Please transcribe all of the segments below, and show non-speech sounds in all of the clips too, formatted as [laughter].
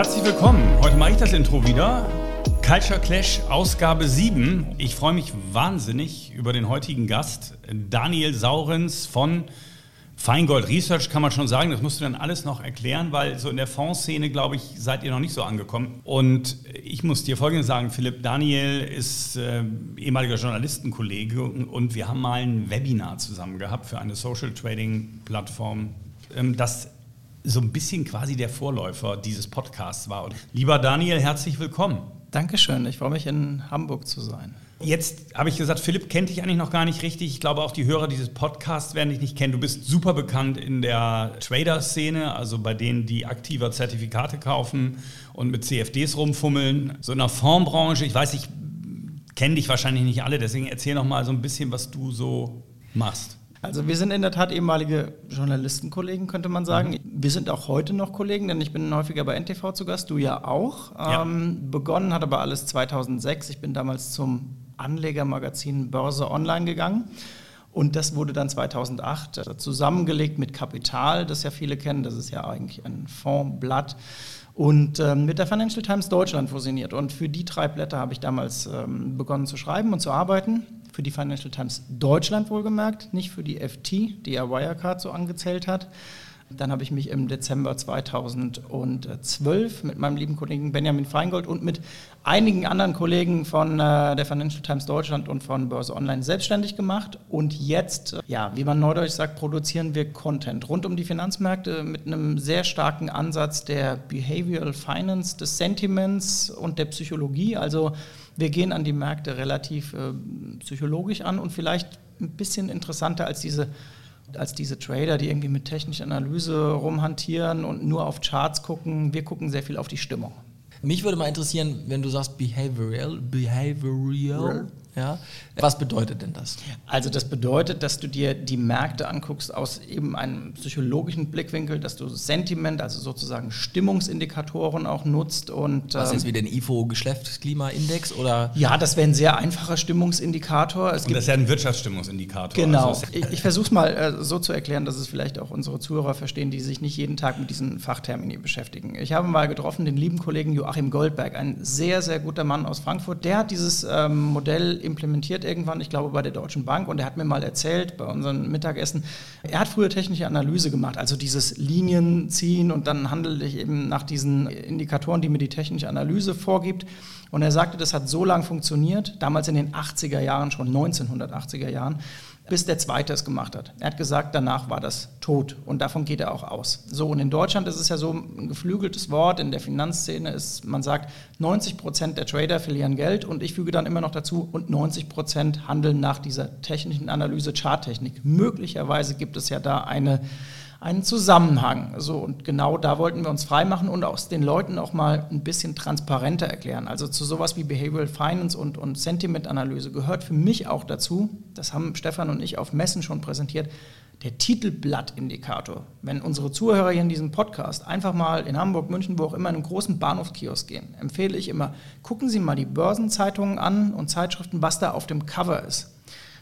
Herzlich willkommen. Heute mache ich das Intro wieder. Culture Clash Ausgabe 7. Ich freue mich wahnsinnig über den heutigen Gast, Daniel Saurens von Feingold Research kann man schon sagen, das musst du dann alles noch erklären, weil so in der Fondsszene, glaube ich, seid ihr noch nicht so angekommen. Und ich muss dir Folgendes sagen, Philipp, Daniel ist äh, ehemaliger Journalistenkollege und wir haben mal ein Webinar zusammen gehabt für eine Social Trading Plattform, ähm, das so ein bisschen quasi der Vorläufer dieses Podcasts war. Und lieber Daniel, herzlich willkommen. Dankeschön, ich freue mich in Hamburg zu sein. Jetzt habe ich gesagt, Philipp kennt dich eigentlich noch gar nicht richtig. Ich glaube, auch die Hörer dieses Podcasts werden dich nicht kennen. Du bist super bekannt in der Trader-Szene, also bei denen, die aktiver Zertifikate kaufen und mit CFDs rumfummeln. So in der Fondsbranche, ich weiß, ich kenne dich wahrscheinlich nicht alle, deswegen erzähl noch mal so ein bisschen, was du so machst. Also wir sind in der Tat ehemalige Journalistenkollegen, könnte man sagen. Mhm. Wir sind auch heute noch Kollegen, denn ich bin häufiger bei NTV zu Gast, du ja auch. Ja. Ähm, begonnen hat aber alles 2006. Ich bin damals zum Anlegermagazin Börse Online gegangen. Und das wurde dann 2008 äh, zusammengelegt mit Kapital, das ja viele kennen. Das ist ja eigentlich ein Fondsblatt. Und ähm, mit der Financial Times Deutschland fusioniert. Und für die drei Blätter habe ich damals ähm, begonnen zu schreiben und zu arbeiten. Für die Financial Times Deutschland wohlgemerkt, nicht für die FT, die ja Wirecard so angezählt hat. Dann habe ich mich im Dezember 2012 mit meinem lieben Kollegen Benjamin Feingold und mit einigen anderen Kollegen von äh, der Financial Times Deutschland und von Börse Online selbstständig gemacht. Und jetzt, äh, ja, wie man neudeutsch sagt, produzieren wir Content rund um die Finanzmärkte mit einem sehr starken Ansatz der Behavioral Finance, des Sentiments und der Psychologie. Also wir gehen an die Märkte relativ äh, psychologisch an und vielleicht ein bisschen interessanter als diese als diese Trader, die irgendwie mit technischer Analyse rumhantieren und nur auf Charts gucken. Wir gucken sehr viel auf die Stimmung. Mich würde mal interessieren, wenn du sagst behavioral, behavioral, ja? Was bedeutet denn das? Also das bedeutet, dass du dir die Märkte anguckst aus eben einem psychologischen Blickwinkel, dass du Sentiment, also sozusagen Stimmungsindikatoren auch nutzt und was ähm, ist wie den IFO Geschlechtsklimaindex oder? Ja, das wäre ein sehr einfacher Stimmungsindikator. Es und das ist ja ein Wirtschaftsstimmungsindikator. Genau. Also ich, ich versuche es mal äh, so zu erklären, dass es vielleicht auch unsere Zuhörer verstehen, die sich nicht jeden Tag mit diesen Fachtermini beschäftigen. Ich habe mal getroffen den lieben Kollegen Joachim Goldberg, ein sehr sehr guter Mann aus Frankfurt. Der hat dieses ähm, Modell implementiert irgendwann, ich glaube bei der Deutschen Bank, und er hat mir mal erzählt bei unserem Mittagessen, er hat früher technische Analyse gemacht, also dieses Linien ziehen und dann handle ich eben nach diesen Indikatoren, die mir die technische Analyse vorgibt. Und er sagte, das hat so lange funktioniert, damals in den 80er Jahren, schon 1980er Jahren, bis der Zweite es gemacht hat. Er hat gesagt, danach war das tot und davon geht er auch aus. So, und in Deutschland ist es ja so ein geflügeltes Wort, in der Finanzszene ist, man sagt, 90 Prozent der Trader verlieren Geld und ich füge dann immer noch dazu, und 90 Prozent handeln nach dieser technischen Analyse Charttechnik. Möglicherweise gibt es ja da eine einen Zusammenhang. So, und genau da wollten wir uns freimachen und aus den Leuten auch mal ein bisschen transparenter erklären. Also zu sowas wie Behavioral Finance und, und Sentiment-Analyse gehört für mich auch dazu, das haben Stefan und ich auf Messen schon präsentiert, der Titelblattindikator. Wenn unsere Zuhörer hier in diesem Podcast einfach mal in Hamburg, München, wo auch immer in einen großen Bahnhofskiosk gehen, empfehle ich immer, gucken Sie mal die Börsenzeitungen an und Zeitschriften, was da auf dem Cover ist.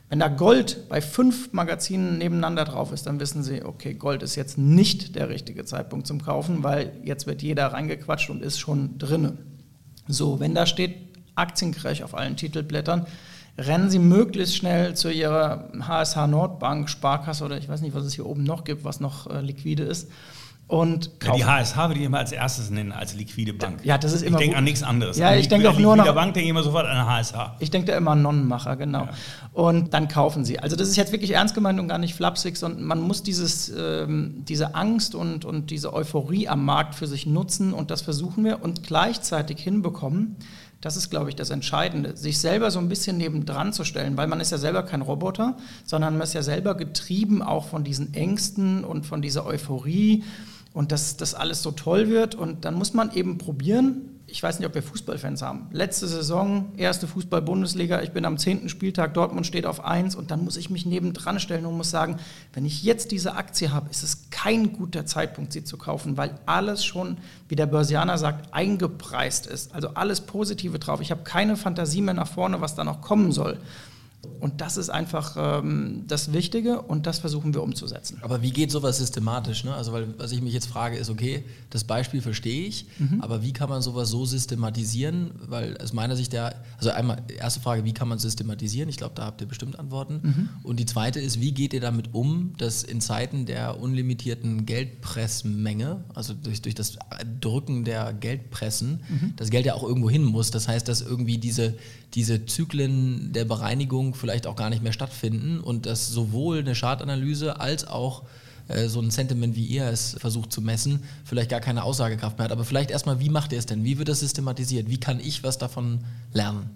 Wenn da Gold bei fünf Magazinen nebeneinander drauf ist, dann wissen Sie, okay, Gold ist jetzt nicht der richtige Zeitpunkt zum Kaufen, weil jetzt wird jeder reingequatscht und ist schon drinne. So, wenn da steht Aktiencrash auf allen Titelblättern, rennen Sie möglichst schnell zu Ihrer HSH Nordbank, Sparkasse oder ich weiß nicht, was es hier oben noch gibt, was noch äh, liquide ist und ja, die HSH würde ich immer als erstes nennen, als liquide Bank. Ja, das ist immer. Ich denke an nichts anderes. Ja, ich denke auch nur noch. Bank denke ich immer sofort an HSH. Ich denke da immer an Nonnenmacher, genau. Ja. Und dann kaufen sie. Also, das ist jetzt wirklich ernst gemeint und gar nicht flapsig, sondern man muss dieses, ähm, diese Angst und, und diese Euphorie am Markt für sich nutzen und das versuchen wir und gleichzeitig hinbekommen. Das ist, glaube ich, das Entscheidende, sich selber so ein bisschen nebendran zu stellen, weil man ist ja selber kein Roboter, sondern man ist ja selber getrieben auch von diesen Ängsten und von dieser Euphorie und dass das alles so toll wird. Und dann muss man eben probieren. Ich weiß nicht, ob wir Fußballfans haben. Letzte Saison, erste Fußball-Bundesliga. Ich bin am zehnten Spieltag, Dortmund steht auf 1 und dann muss ich mich nebendran stellen und muss sagen, wenn ich jetzt diese Aktie habe, ist es kein guter Zeitpunkt, sie zu kaufen, weil alles schon, wie der Börsianer sagt, eingepreist ist. Also alles Positive drauf. Ich habe keine Fantasie mehr nach vorne, was da noch kommen soll. Und das ist einfach ähm, das Wichtige und das versuchen wir umzusetzen. Aber wie geht sowas systematisch? Ne? Also, weil, was ich mich jetzt frage, ist, okay, das Beispiel verstehe ich, mhm. aber wie kann man sowas so systematisieren? Weil aus meiner Sicht der, also einmal, erste Frage, wie kann man systematisieren? Ich glaube, da habt ihr bestimmt Antworten. Mhm. Und die zweite ist, wie geht ihr damit um, dass in Zeiten der unlimitierten Geldpressmenge, also durch, durch das Drücken der Geldpressen, mhm. das Geld ja auch irgendwo hin muss. Das heißt, dass irgendwie diese, diese Zyklen der Bereinigung vielleicht auch gar nicht mehr stattfinden und dass sowohl eine Chartanalyse als auch äh, so ein Sentiment, wie ihr es versucht zu messen, vielleicht gar keine Aussagekraft mehr hat. Aber vielleicht erstmal, wie macht ihr es denn? Wie wird das systematisiert? Wie kann ich was davon lernen?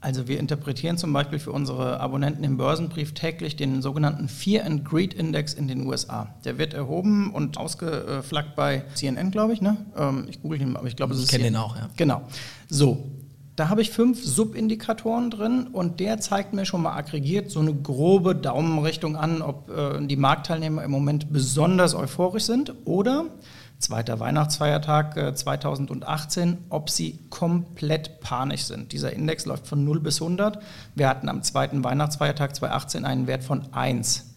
Also wir interpretieren zum Beispiel für unsere Abonnenten im Börsenbrief täglich den sogenannten Fear and Greed Index in den USA. Der wird erhoben und ausgeflaggt bei CNN, glaube ich. Ne? Ähm, ich google ihn, aber ich glaube, es ist. Ich kenne den auch, ja. Genau. So, da habe ich fünf Subindikatoren drin und der zeigt mir schon mal aggregiert so eine grobe Daumenrichtung an, ob äh, die Marktteilnehmer im Moment besonders euphorisch sind oder zweiter Weihnachtsfeiertag äh, 2018, ob sie komplett panisch sind. Dieser Index läuft von 0 bis 100. Wir hatten am zweiten Weihnachtsfeiertag 2018 einen Wert von 1.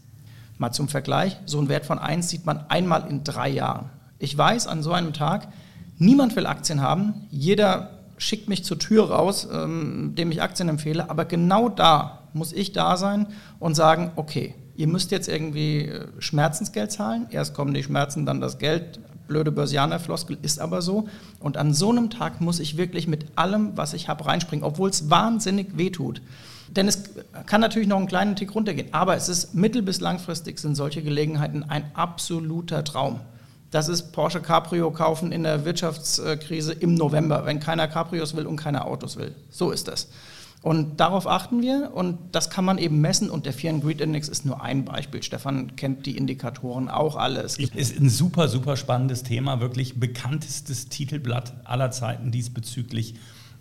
Mal zum Vergleich, so einen Wert von 1 sieht man einmal in drei Jahren. Ich weiß an so einem Tag, niemand will Aktien haben, jeder schickt mich zur Tür raus, ähm, dem ich Aktien empfehle, aber genau da muss ich da sein und sagen, okay, ihr müsst jetzt irgendwie äh, Schmerzensgeld zahlen, erst kommen die Schmerzen, dann das Geld, blöde Börsianer-Floskel ist aber so. Und an so einem Tag muss ich wirklich mit allem, was ich habe, reinspringen, obwohl es wahnsinnig wehtut. Denn es kann natürlich noch einen kleinen Tick runtergehen, aber es ist mittel- bis langfristig sind solche Gelegenheiten ein absoluter Traum. Das ist Porsche Cabrio kaufen in der Wirtschaftskrise im November, wenn keiner Cabrios will und keiner Autos will. So ist das. Und darauf achten wir und das kann man eben messen und der Fear and Greed Index ist nur ein Beispiel. Stefan kennt die Indikatoren auch alle. Es ist ein super, super spannendes Thema, wirklich bekanntestes Titelblatt aller Zeiten diesbezüglich.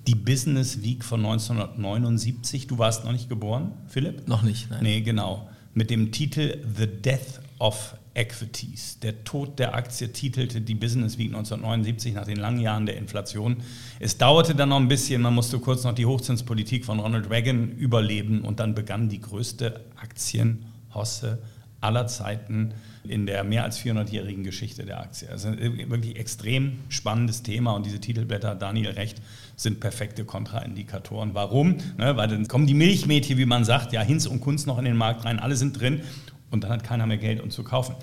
Die Business Week von 1979. Du warst noch nicht geboren, Philipp? Noch nicht, nein. Nee, genau. Mit dem Titel The Death of Equities. Der Tod der Aktie titelte die Business Week 1979 nach den langen Jahren der Inflation. Es dauerte dann noch ein bisschen, man musste kurz noch die Hochzinspolitik von Ronald Reagan überleben und dann begann die größte Aktienhosse aller Zeiten in der mehr als 400-jährigen Geschichte der Aktie. Also wirklich extrem spannendes Thema und diese Titelblätter, Daniel Recht, sind perfekte Kontraindikatoren. Warum? Ne, weil dann kommen die Milchmädchen, wie man sagt, ja, Hinz und Kunst noch in den Markt rein, alle sind drin und dann hat keiner mehr Geld, um zu kaufen.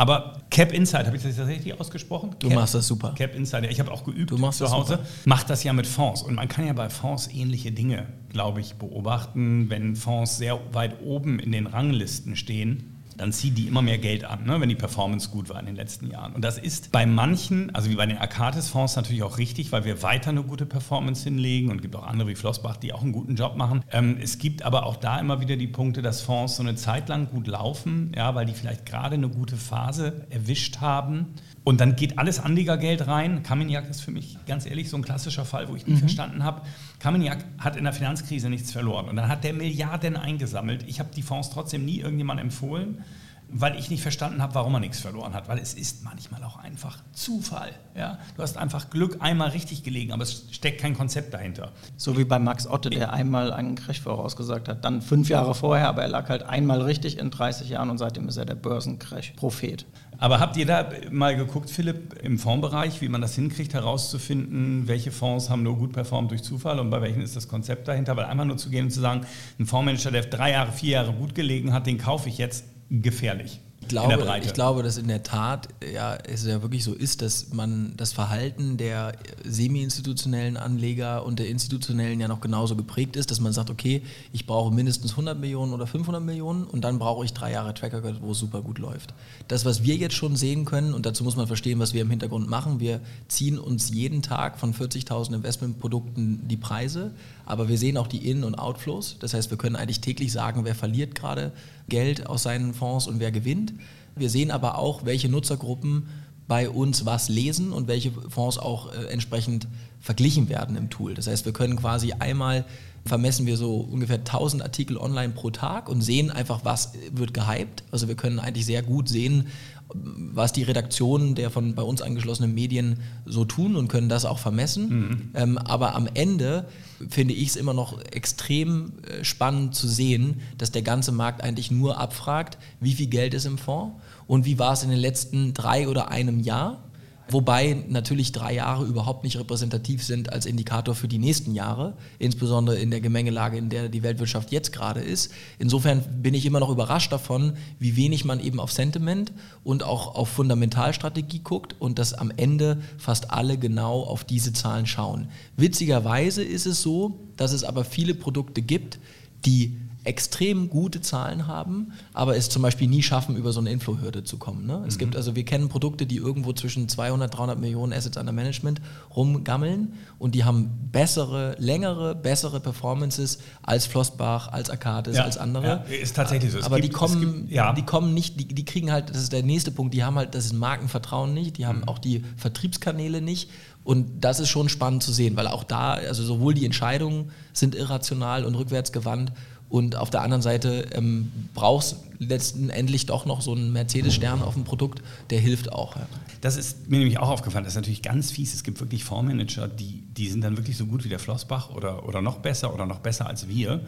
Aber Cap Insight, habe ich das tatsächlich ausgesprochen? Du Cap, machst das super. Cap Insight, ich habe auch geübt du machst zu Hause. Super. Macht das ja mit Fonds. Und man kann ja bei Fonds ähnliche Dinge, glaube ich, beobachten. Wenn Fonds sehr weit oben in den Ranglisten stehen, dann ziehen die immer mehr Geld an, ne, wenn die Performance gut war in den letzten Jahren. Und das ist bei manchen, also wie bei den Arcatis-Fonds natürlich auch richtig, weil wir weiter eine gute Performance hinlegen und gibt auch andere wie Flossbach, die auch einen guten Job machen. Ähm, es gibt aber auch da immer wieder die Punkte, dass Fonds so eine Zeit lang gut laufen, ja, weil die vielleicht gerade eine gute Phase erwischt haben und dann geht alles Anlegergeld rein. Kameniak ist für mich ganz ehrlich so ein klassischer Fall, wo ich nie mhm. verstanden habe. Kameniak hat in der Finanzkrise nichts verloren. Und dann hat der Milliarden eingesammelt. Ich habe die Fonds trotzdem nie irgendjemandem empfohlen weil ich nicht verstanden habe, warum er nichts verloren hat. Weil es ist manchmal auch einfach Zufall. Ja? Du hast einfach Glück einmal richtig gelegen, aber es steckt kein Konzept dahinter. So wie bei Max Otte, der einmal einen Crash vorausgesagt hat, dann fünf Jahre vorher, aber er lag halt einmal richtig in 30 Jahren und seitdem ist er der Börsencrash-Prophet. Aber habt ihr da mal geguckt, Philipp, im Fondsbereich, wie man das hinkriegt, herauszufinden, welche Fonds haben nur gut performt durch Zufall und bei welchen ist das Konzept dahinter? Weil einfach nur zu gehen und zu sagen, ein Fondsmanager, der drei Jahre, vier Jahre gut gelegen hat, den kaufe ich jetzt, gefährlich glaube, in der Breite. Ich glaube, dass in der Tat ja, es ja wirklich so ist, dass man das Verhalten der semi-institutionellen Anleger und der institutionellen ja noch genauso geprägt ist, dass man sagt, okay, ich brauche mindestens 100 Millionen oder 500 Millionen und dann brauche ich drei Jahre Tracker, wo es super gut läuft. Das, was wir jetzt schon sehen können, und dazu muss man verstehen, was wir im Hintergrund machen, wir ziehen uns jeden Tag von 40.000 Investmentprodukten die Preise, aber wir sehen auch die In- und Outflows. Das heißt, wir können eigentlich täglich sagen, wer verliert gerade Geld aus seinen Fonds und wer gewinnt. Wir sehen aber auch, welche Nutzergruppen bei uns was lesen und welche Fonds auch äh, entsprechend verglichen werden im Tool. Das heißt, wir können quasi einmal vermessen wir so ungefähr 1000 Artikel online pro Tag und sehen einfach, was wird gehypt. Also wir können eigentlich sehr gut sehen, was die Redaktionen der von bei uns angeschlossenen Medien so tun und können das auch vermessen. Mhm. Ähm, aber am Ende finde ich es immer noch extrem äh, spannend zu sehen, dass der ganze Markt eigentlich nur abfragt, wie viel Geld ist im Fonds und wie war es in den letzten drei oder einem Jahr Wobei natürlich drei Jahre überhaupt nicht repräsentativ sind als Indikator für die nächsten Jahre, insbesondere in der Gemengelage, in der die Weltwirtschaft jetzt gerade ist. Insofern bin ich immer noch überrascht davon, wie wenig man eben auf Sentiment und auch auf Fundamentalstrategie guckt und dass am Ende fast alle genau auf diese Zahlen schauen. Witzigerweise ist es so, dass es aber viele Produkte gibt, die extrem gute Zahlen haben, aber es zum Beispiel nie schaffen, über so eine Inflow-Hürde zu kommen. Ne? Es mhm. gibt also, wir kennen Produkte, die irgendwo zwischen 200, 300 Millionen Assets under Management rumgammeln und die haben bessere, längere, bessere Performances als Flossbach, als Arcades, ja, als andere. Ja, ist tatsächlich so. Es aber gibt, die kommen, gibt, ja. die kommen nicht, die, die kriegen halt, das ist der nächste Punkt, die haben halt das Markenvertrauen nicht, die haben mhm. auch die Vertriebskanäle nicht und das ist schon spannend zu sehen, weil auch da, also sowohl die Entscheidungen sind irrational und rückwärtsgewandt und auf der anderen Seite ähm, brauchst letztendlich doch noch so einen Mercedes-Stern auf dem Produkt, der hilft auch. Ja. Das ist mir nämlich auch aufgefallen. Das ist natürlich ganz fies. Es gibt wirklich Fondsmanager, die, die sind dann wirklich so gut wie der Flossbach oder, oder noch besser oder noch besser als wir.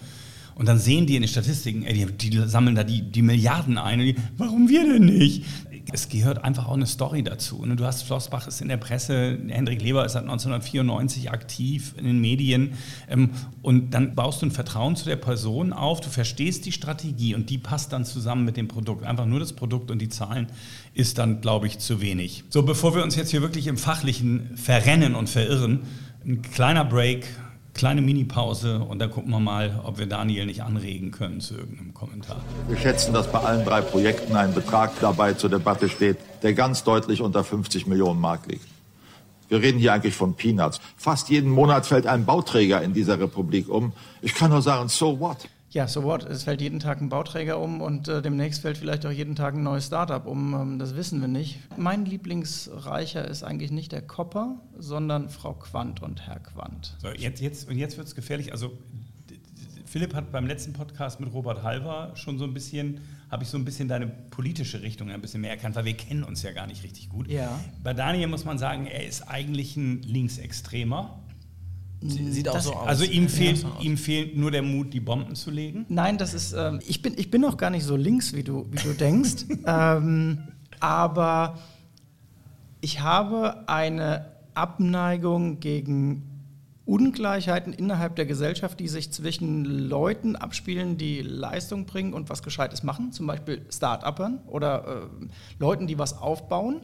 Und dann sehen die in den Statistiken, ey, die, die, sammeln da die, die Milliarden ein. Die, warum wir denn nicht? Es gehört einfach auch eine Story dazu. Ne? Du hast Flossbach ist in der Presse, Hendrik Leber ist seit 1994 aktiv in den Medien ähm, und dann baust du ein Vertrauen zu der Person auf, du verstehst die Strategie und die passt dann zusammen mit dem Produkt. Einfach nur das Produkt und die Zahlen ist dann, glaube ich, zu wenig. So, bevor wir uns jetzt hier wirklich im Fachlichen verrennen und verirren, ein kleiner Break kleine Mini-Pause und dann gucken wir mal, ob wir Daniel nicht anregen können zu irgendeinem Kommentar. Wir schätzen, dass bei allen drei Projekten ein Betrag dabei zur Debatte steht, der ganz deutlich unter 50 Millionen Mark liegt. Wir reden hier eigentlich von Peanuts. Fast jeden Monat fällt ein Bauträger in dieser Republik um. Ich kann nur sagen, so what? Ja, so what? Es fällt jeden Tag ein Bauträger um und äh, demnächst fällt vielleicht auch jeden Tag ein neues Startup um. Ähm, das wissen wir nicht. Mein Lieblingsreicher ist eigentlich nicht der Kopper, sondern Frau Quandt und Herr Quandt. So, jetzt, jetzt, und jetzt wird es gefährlich. Also Philipp hat beim letzten Podcast mit Robert Halver schon so ein bisschen, habe ich so ein bisschen deine politische Richtung ein bisschen mehr erkannt, weil wir kennen uns ja gar nicht richtig gut. Ja. Bei Daniel muss man sagen, er ist eigentlich ein Linksextremer. Sieht auch das, so aus. Also ihm fehlt, ihm fehlt nur der Mut, die Bomben zu legen? Nein, das ist, ähm, ich, bin, ich bin noch gar nicht so links, wie du, wie du denkst. [laughs] ähm, aber ich habe eine Abneigung gegen Ungleichheiten innerhalb der Gesellschaft, die sich zwischen Leuten abspielen, die Leistung bringen und was Gescheites machen, zum Beispiel Start-Uppern oder äh, Leuten, die was aufbauen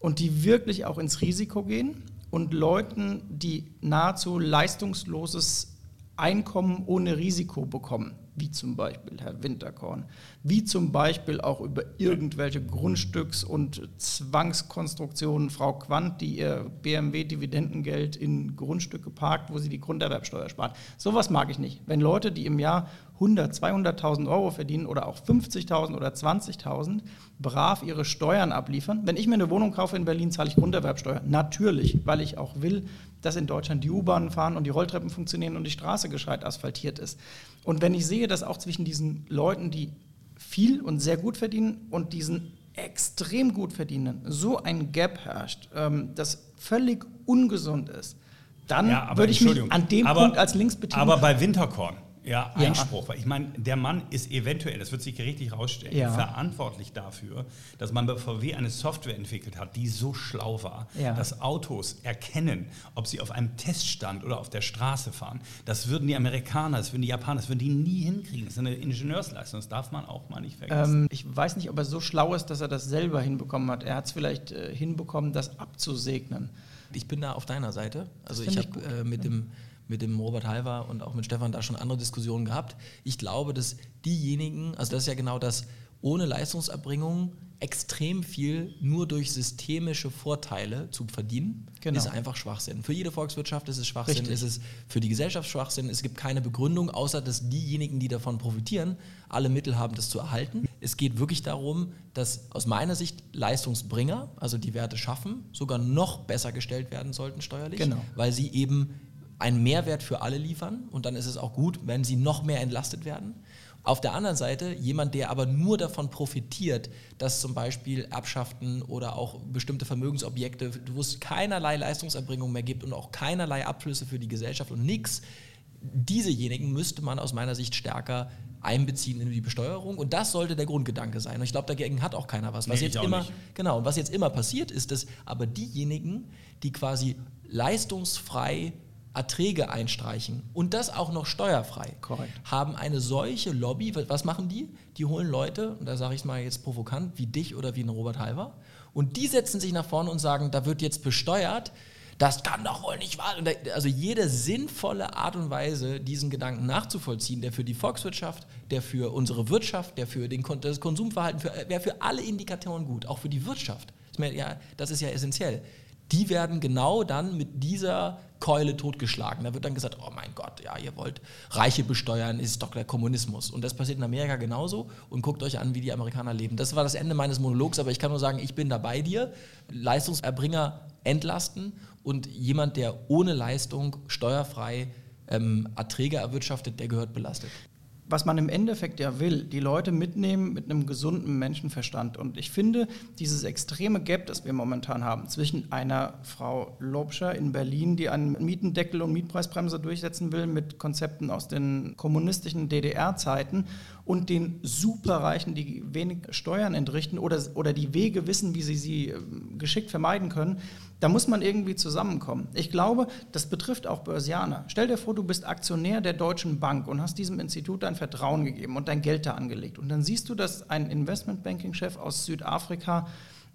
und die wirklich auch ins Risiko gehen und Leuten, die nahezu leistungsloses Einkommen ohne Risiko bekommen, wie zum Beispiel Herr Winterkorn, wie zum Beispiel auch über irgendwelche Grundstücks- und Zwangskonstruktionen Frau Quandt, die ihr BMW-Dividendengeld in Grundstücke parkt, wo sie die Grunderwerbsteuer spart. Sowas mag ich nicht. Wenn Leute, die im Jahr 100, 200.000 Euro verdienen oder auch 50.000 oder 20.000, brav ihre Steuern abliefern. Wenn ich mir eine Wohnung kaufe in Berlin, zahle ich Grunderwerbsteuer. Natürlich, weil ich auch will, dass in Deutschland die U-Bahnen fahren und die Rolltreppen funktionieren und die Straße gescheit asphaltiert ist. Und wenn ich sehe, dass auch zwischen diesen Leuten, die viel und sehr gut verdienen und diesen extrem gut verdienen, so ein Gap herrscht, ähm, das völlig ungesund ist, dann ja, würde ich mich an dem Punkt als links beteiligen. Aber bei Winterkorn, ja, Einspruch. Ja. Weil ich meine, der Mann ist eventuell, das wird sich richtig rausstellen, ja. verantwortlich dafür, dass man bei VW eine Software entwickelt hat, die so schlau war, ja. dass Autos erkennen, ob sie auf einem Teststand oder auf der Straße fahren. Das würden die Amerikaner, das würden die Japaner, das würden die nie hinkriegen. Das ist eine Ingenieursleistung, das darf man auch mal nicht vergessen. Ähm, ich weiß nicht, ob er so schlau ist, dass er das selber hinbekommen hat. Er hat es vielleicht äh, hinbekommen, das abzusegnen. Ich bin da auf deiner Seite. Also ich habe äh, mit dem mit dem Robert Halver und auch mit Stefan da schon andere Diskussionen gehabt. Ich glaube, dass diejenigen, also das ist ja genau das, ohne Leistungserbringung extrem viel nur durch systemische Vorteile zu verdienen, genau. ist einfach Schwachsinn. Für jede Volkswirtschaft ist es Schwachsinn, Richtig. ist es für die Gesellschaft Schwachsinn. Es gibt keine Begründung, außer dass diejenigen, die davon profitieren, alle Mittel haben, das zu erhalten. Es geht wirklich darum, dass aus meiner Sicht Leistungsbringer, also die Werte schaffen, sogar noch besser gestellt werden sollten steuerlich, genau. weil sie eben einen Mehrwert für alle liefern und dann ist es auch gut, wenn sie noch mehr entlastet werden. Auf der anderen Seite jemand, der aber nur davon profitiert, dass zum Beispiel Erbschaften oder auch bestimmte Vermögensobjekte, wo es keinerlei Leistungserbringung mehr gibt und auch keinerlei Abflüsse für die Gesellschaft und nichts, diesejenigen müsste man aus meiner Sicht stärker einbeziehen in die Besteuerung und das sollte der Grundgedanke sein. Und ich glaube, dagegen hat auch keiner was. Was Nee, jetzt immer nicht. genau und was jetzt immer passiert ist, dass aber diejenigen, die quasi leistungsfrei Erträge einstreichen und das auch noch steuerfrei, Korrekt. haben eine solche Lobby. Was machen die? Die holen Leute, und da sage ich es mal jetzt provokant, wie dich oder wie einen Robert Halver, und die setzen sich nach vorne und sagen, da wird jetzt besteuert. Das kann doch wohl nicht wahr. Da- Also jede sinnvolle Art und Weise, diesen Gedanken nachzuvollziehen, der für die Volkswirtschaft, der für unsere Wirtschaft, der für den Kon das Konsumverhalten, wäre für alle Indikatoren gut, auch für die Wirtschaft. Ist mir, ja, das ist ja essentiell. Die werden genau dann mit dieser Keule totgeschlagen. Da wird dann gesagt, oh mein Gott, ja, ihr wollt Reiche besteuern, ist doch der Kommunismus. Und das passiert in Amerika genauso. Und guckt euch an, wie die Amerikaner leben. Das war das Ende meines Monologs, aber ich kann nur sagen, ich bin da bei dir. Leistungserbringer entlasten und jemand, der ohne Leistung steuerfrei ähm, Erträge erwirtschaftet, der gehört belastet. Was man im Endeffekt ja will, die Leute mitnehmen mit einem gesunden Menschenverstand. Und ich finde, dieses extreme Gap, das wir momentan haben, zwischen einer Frau Lobscher in Berlin, die einen Mietendeckel und Mietpreisbremse durchsetzen will, mit Konzepten aus den kommunistischen DDR-Zeiten und den Superreichen, die wenig Steuern entrichten oder, oder die Wege wissen, wie sie sie ähm, geschickt vermeiden können, da muss man irgendwie zusammenkommen. Ich glaube, das betrifft auch Börsianer. Stell dir vor, du bist Aktionär der Deutschen Bank und hast diesem Institut dein Vertrauen gegeben und dein Geld da angelegt. Und dann siehst du, dass ein Investmentbanking-Chef aus Südafrika,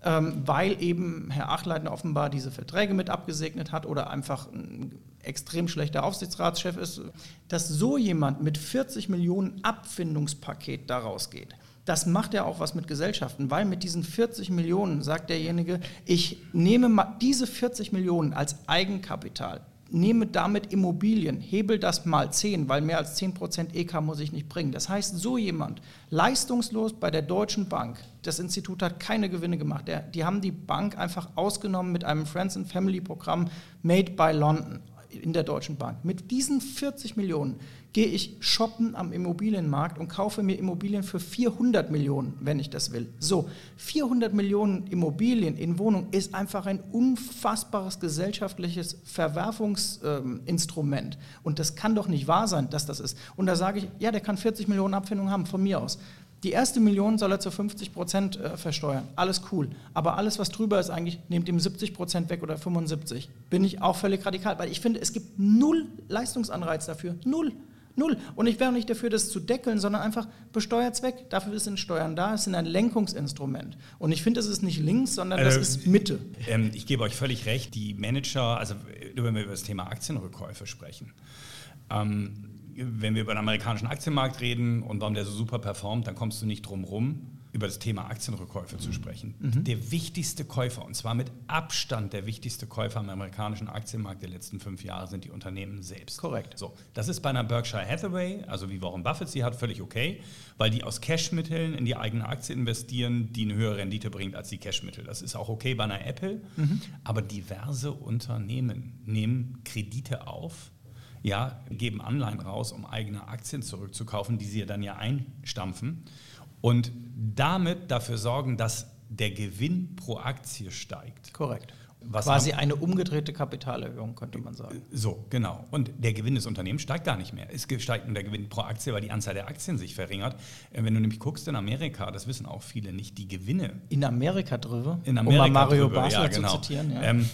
ähm, weil eben Herr Achleitner offenbar diese Verträge mit abgesegnet hat oder einfach ein extrem schlechter Aufsichtsratschef ist, dass so jemand mit 40 Millionen Abfindungspaket daraus geht. Das macht ja auch was mit Gesellschaften, weil mit diesen 40 Millionen sagt derjenige, ich nehme ma- diese 40 Millionen als Eigenkapital, nehme damit Immobilien, hebel das mal 10, weil mehr als 10% EK muss ich nicht bringen. Das heißt, so jemand, leistungslos bei der Deutschen Bank, das Institut hat keine Gewinne gemacht, der, die haben die Bank einfach ausgenommen mit einem Friends and Family Programm Made by London in der Deutschen Bank. Mit diesen 40 Millionen gehe ich shoppen am Immobilienmarkt und kaufe mir Immobilien für 400 Millionen, wenn ich das will. So, 400 Millionen Immobilien in Wohnung ist einfach ein unfassbares gesellschaftliches Verwerfungsinstrument. und das kann doch nicht wahr sein, dass das ist. Und da sage ich, ja, der kann 40 Millionen Abfindung haben, von mir aus. Die erste Million soll er zu 50 Prozent äh, versteuern. Alles cool. Aber alles, was drüber ist, eigentlich, nehmt ihm 70 Prozent weg oder 75. Bin ich auch völlig radikal. Weil ich finde, es gibt null Leistungsanreiz dafür. Null. Null. Und ich wäre nicht dafür, das zu deckeln, sondern einfach besteuert weg. Dafür sind Steuern da. Es sind ein Lenkungsinstrument. Und ich finde, es ist nicht links, sondern das Äh, ist Mitte. Ähm, ich gebe euch völlig recht, die Manager, also wenn wir über das Thema Aktienrückkäufe sprechen, ähm, wenn wir über den amerikanischen Aktienmarkt reden und warum der so super performt, dann kommst du nicht drum rum, über das Thema Aktienrückkäufe zu sprechen. Der wichtigste Käufer, und zwar mit Abstand der wichtigste Käufer am amerikanischen Aktienmarkt der letzten fünf Jahre, sind die Unternehmen selbst. Korrekt. So, das ist bei einer Berkshire Hathaway, also wie Warren Buffett sie hat, völlig okay, weil die aus Cashmitteln in die eigene Aktie investieren, die eine höhere Rendite bringt als die Cashmittel. Das ist auch okay bei einer Apple, aber diverse Unternehmen nehmen Kredite auf, ja, geben Anleihen raus, um eigene Aktien zurückzukaufen, die sie dann ja einstampfen und damit dafür sorgen, dass der Gewinn pro Aktie steigt. Korrekt. Was Quasi haben- eine umgedrehte Kapitalerhöhung, könnte man sagen. So, genau. Und der Gewinn des Unternehmens steigt gar nicht mehr. Es steigt nur der Gewinn pro Aktie, weil die Anzahl der Aktien sich verringert. Äh, Wenn du nämlich guckst in Amerika, das wissen auch viele nicht, die Gewinne In Amerika drüber, in Amerika um mal Mario drüber, Basler ja, genau. zu zitieren. Ja. Ähm,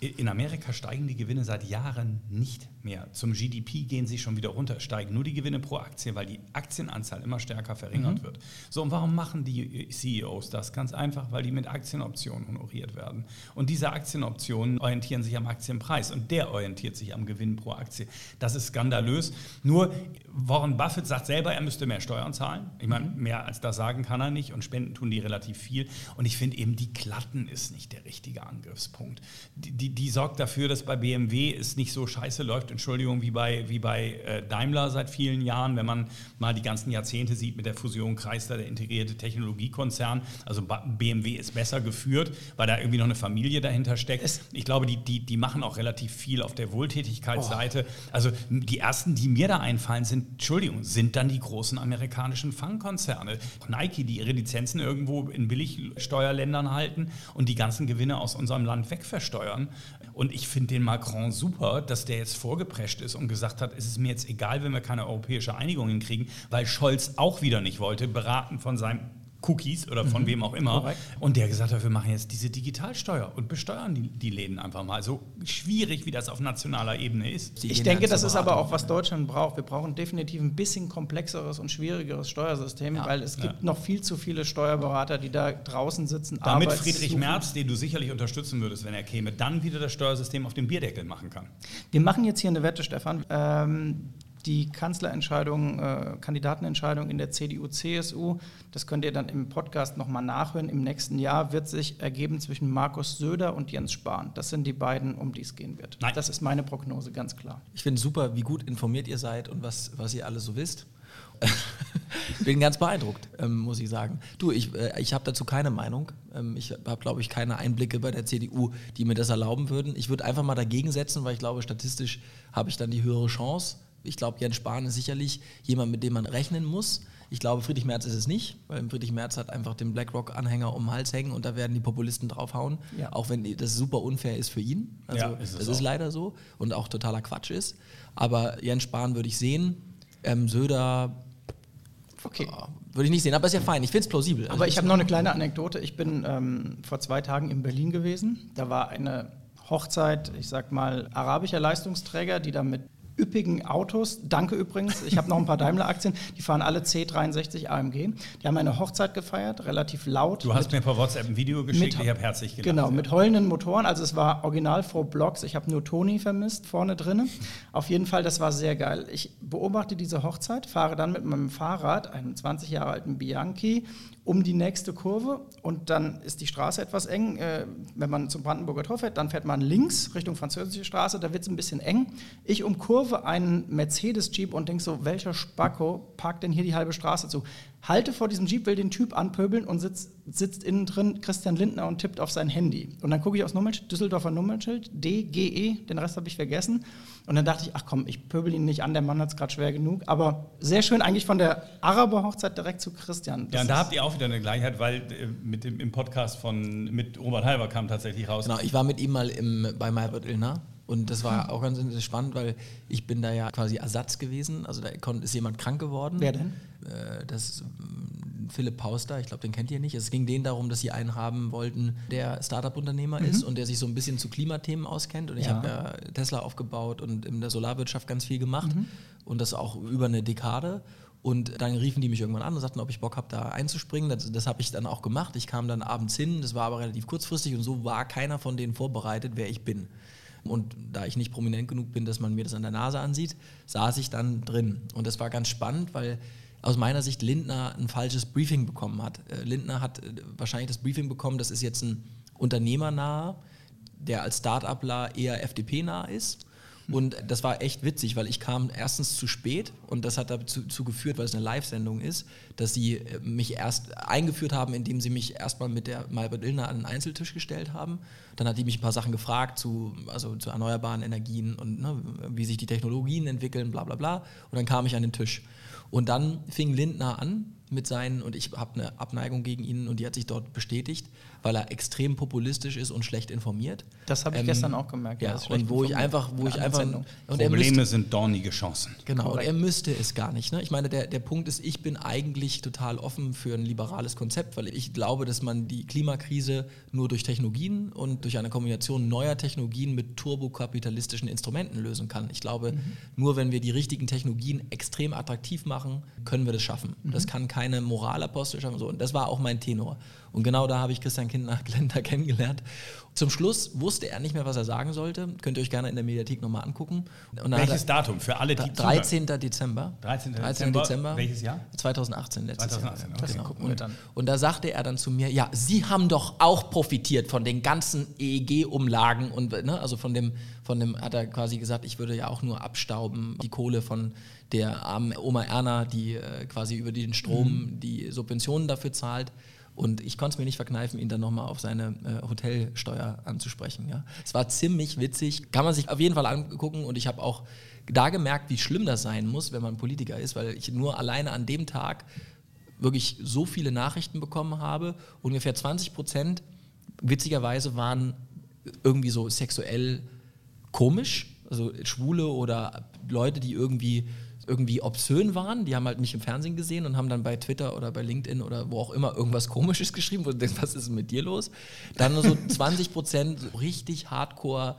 in Amerika steigen die Gewinne seit Jahren nicht mehr. Zum GDP gehen sie schon wieder runter, steigen nur die Gewinne pro Aktie, weil die Aktienanzahl immer stärker verringert Mhm. wird. So, und warum machen die CEOs das? Ganz einfach, weil die mit Aktienoptionen honoriert werden. Und diese Aktienoptionen orientieren sich am Aktienpreis und der orientiert sich am Gewinn pro Aktie. Das ist skandalös. Nur Warren Buffett sagt selber, er müsste mehr Steuern zahlen. Ich meine, Mhm. mehr als das sagen kann er nicht und Spenden tun die relativ viel. Und ich finde eben, die Klatten ist nicht der richtige Angriffspunkt. Die, die, die, die sorgt dafür, dass bei BMW es nicht so scheiße läuft, Entschuldigung, wie bei, wie bei äh, Daimler seit vielen Jahren, wenn man mal die ganzen Jahrzehnte sieht mit der Fusion Chrysler, der integrierte Technologiekonzern. Also BMW ist besser geführt, weil da irgendwie noch eine Familie dahinter steckt. Ich glaube, die, die, die machen auch relativ viel auf der Wohltätigkeitsseite. Oh. Also die ersten, die mir da einfallen, sind, Entschuldigung, sind dann die großen amerikanischen Fangkonzerne. Nike, die ihre Lizenzen irgendwo in Billigsteuerländern halten und die ganzen Gewinne aus unserem Land wegversteuern. Und ich finde den Macron super, dass der jetzt vorgeprescht ist und gesagt hat, es ist mir jetzt egal, wenn wir keine europäische Einigung hinkriegen, weil Scholz auch wieder nicht wollte, beraten von seinem Cookies oder von mhm. wem auch immer. Korrekt. Und der gesagt hat, wir machen jetzt diese Digitalsteuer und besteuern die, die Läden einfach mal. So schwierig, wie das auf nationaler Ebene ist. Ich denke, das ist aber auch, was Deutschland braucht. Wir brauchen definitiv ein bisschen komplexeres und schwierigeres Steuersystem, ja. weil es gibt ja. noch viel zu viele Steuerberater, die da draußen sitzen. Damit Friedrich Merz, den du sicherlich unterstützen würdest, wenn er käme, dann wieder das Steuersystem auf den Bierdeckel machen kann. Wir machen jetzt hier eine Wette, Stefan. Ähm, die Kanzlerentscheidung, äh, Kandidatenentscheidung in der CDU, CSU, das könnt ihr dann im Podcast nochmal nachhören. Im nächsten Jahr wird sich ergeben zwischen Markus Söder und Jens Spahn. Das sind die beiden, um die es gehen wird. Nein. Das ist meine Prognose, ganz klar. Ich finde super, wie gut informiert ihr seid und was, was ihr alles so wisst. ich [laughs] bin ganz beeindruckt, ähm, muss ich sagen. Du, ich, äh, ich habe dazu keine Meinung. Ähm, ich habe, glaube ich, keine Einblicke bei der CDU, die mir das erlauben würden. Ich würde einfach mal dagegen setzen, weil ich glaube, statistisch habe ich dann die höhere Chance ich glaube, Jens Spahn ist sicherlich jemand, mit dem man rechnen muss. Ich glaube, Friedrich Merz ist es nicht, weil Friedrich Merz hat einfach den BlackRock-Anhänger um den Hals hängen und da werden die Populisten draufhauen, ja. auch wenn das super unfair ist für ihn. Also ja, ist das auch. ist leider so und auch totaler Quatsch ist. Aber Jens Spahn würde ich sehen, ähm, Söder Okay. Würde ich nicht sehen, aber ist ja fein. Ich finde es plausibel. Aber ich habe noch eine kleine Anekdote. Ich bin ähm, vor zwei Tagen in Berlin gewesen. Da war eine Hochzeit, ich sag mal, arabischer Leistungsträger, die da mit üppigen Autos. Danke übrigens. Ich habe noch ein paar Daimler-Aktien. Die fahren alle C63 AMG. Die haben eine Hochzeit gefeiert, relativ laut. Du hast mit, mir per WhatsApp ein Video geschickt. Mit, ich habe herzlich gelacht. Genau, mit heulenden Motoren. Also es war original vor Blocks. Ich habe nur Toni vermisst vorne drin. Auf jeden Fall, das war sehr geil. Ich beobachte diese Hochzeit, fahre dann mit meinem Fahrrad, einem 20 Jahre alten Bianchi, um die nächste Kurve und dann ist die Straße etwas eng. Äh, wenn man zum Brandenburger Tor fährt, dann fährt man links Richtung französische Straße, da wird es ein bisschen eng. Ich umkurve einen Mercedes-Jeep und denke so, welcher Spacko parkt denn hier die halbe Straße zu? Halte vor diesem Jeep, will den Typ anpöbeln und sitzt, sitzt innen drin Christian Lindner und tippt auf sein Handy. Und dann gucke ich aufs Nummernschild, Düsseldorfer Nummernschild, DGE, den Rest habe ich vergessen. Und dann dachte ich, ach komm, ich pöbel ihn nicht an, der Mann hat es gerade schwer genug. Aber sehr schön eigentlich von der Araber-Hochzeit direkt zu Christian. Das ja, und da habt ihr auch wieder eine Gleichheit, weil äh, mit dem, im Podcast von mit Robert Halber kam tatsächlich raus. Genau, ich war mit ihm mal im, bei Malbert Illner und das war auch ganz spannend, weil ich bin da ja quasi Ersatz gewesen. Also da ist jemand krank geworden. Wer denn? Äh, das ist ähm, Philipp Pauster, ich glaube, den kennt ihr nicht. Es ging denen darum, dass sie einen haben wollten, der Startup-Unternehmer mhm. ist und der sich so ein bisschen zu Klimathemen auskennt. Und ich ja. habe ja Tesla aufgebaut und in der Solarwirtschaft ganz viel gemacht mhm. und das auch über eine Dekade. Und dann riefen die mich irgendwann an und sagten, ob ich Bock habe, da einzuspringen. Das, das habe ich dann auch gemacht. Ich kam dann abends hin, das war aber relativ kurzfristig und so war keiner von denen vorbereitet, wer ich bin. Und da ich nicht prominent genug bin, dass man mir das an der Nase ansieht, saß ich dann drin. Und das war ganz spannend, weil aus meiner Sicht Lindner ein falsches Briefing bekommen hat. Äh, Lindner hat äh, wahrscheinlich das Briefing bekommen, das ist jetzt ein Unternehmernah, der als Start-upler eher FDP-nah ist und das war echt witzig, weil ich kam erstens zu spät und das hat dazu, geführt, weil es eine Live-Sendung ist, dass sie äh, mich erst eingeführt haben, indem sie mich erstmal mit der Malbert Illner an einen Einzeltisch gestellt haben. Dann hat die mich ein paar Sachen gefragt zu, also zu erneuerbaren Energien und ne, wie sich die Technologien entwickeln, bla bla bla. Und dann kam ich an den Tisch. Und dann fing Lindner an mit seinen, und ich habe eine Abneigung gegen ihn und die hat sich dort bestätigt, weil er extrem populistisch ist und schlecht informiert. Das habe ich ähm, gestern auch gemerkt. Ja, und wo ich einfach, wo ich einfach und Probleme müsste, sind dornige Chancen. Genau, und er müsste es gar nicht. Ne? Ich meine, der, der Punkt ist, ich bin eigentlich total offen für ein liberales Konzept, weil ich glaube, dass man die Klimakrise nur durch Technologien und durch eine Kombination neuer Technologien mit turbokapitalistischen Instrumenten lösen kann. Ich glaube, mhm. nur wenn wir die richtigen Technologien extrem attraktiv machen, machen, können wir das schaffen. Mhm. Das kann keine Moralapostel schaffen. So. Und das war auch mein Tenor. Und genau da habe ich Christian Kindner [laughs] kennengelernt. Zum Schluss wusste er nicht mehr, was er sagen sollte. Könnt ihr euch gerne in der Mediathek nochmal angucken. Welches Datum für alle, die 13. Dezember. 13. 13. Dezember. Welches Jahr? 2018, letztes 2018, Jahr. Okay. Genau. Gucken wir dann. Und da sagte er dann zu mir, ja, Sie haben doch auch profitiert von den ganzen EEG-Umlagen und ne, also von dem, von dem, hat er quasi gesagt, ich würde ja auch nur abstauben, die Kohle von der armen Oma Erna, die äh, quasi über den Strom mhm. die Subventionen dafür zahlt. Und ich konnte es mir nicht verkneifen, ihn dann nochmal auf seine äh, Hotelsteuer anzusprechen. Ja. Es war ziemlich witzig, kann man sich auf jeden Fall angucken. Und ich habe auch da gemerkt, wie schlimm das sein muss, wenn man Politiker ist, weil ich nur alleine an dem Tag wirklich so viele Nachrichten bekommen habe. Ungefähr 20 Prozent, witzigerweise, waren irgendwie so sexuell komisch. Also Schwule oder Leute, die irgendwie irgendwie obszön waren. Die haben halt mich im Fernsehen gesehen und haben dann bei Twitter oder bei LinkedIn oder wo auch immer irgendwas Komisches geschrieben, wo du denkst, was ist denn mit dir los? Dann nur so [laughs] 20 Prozent so richtig hardcore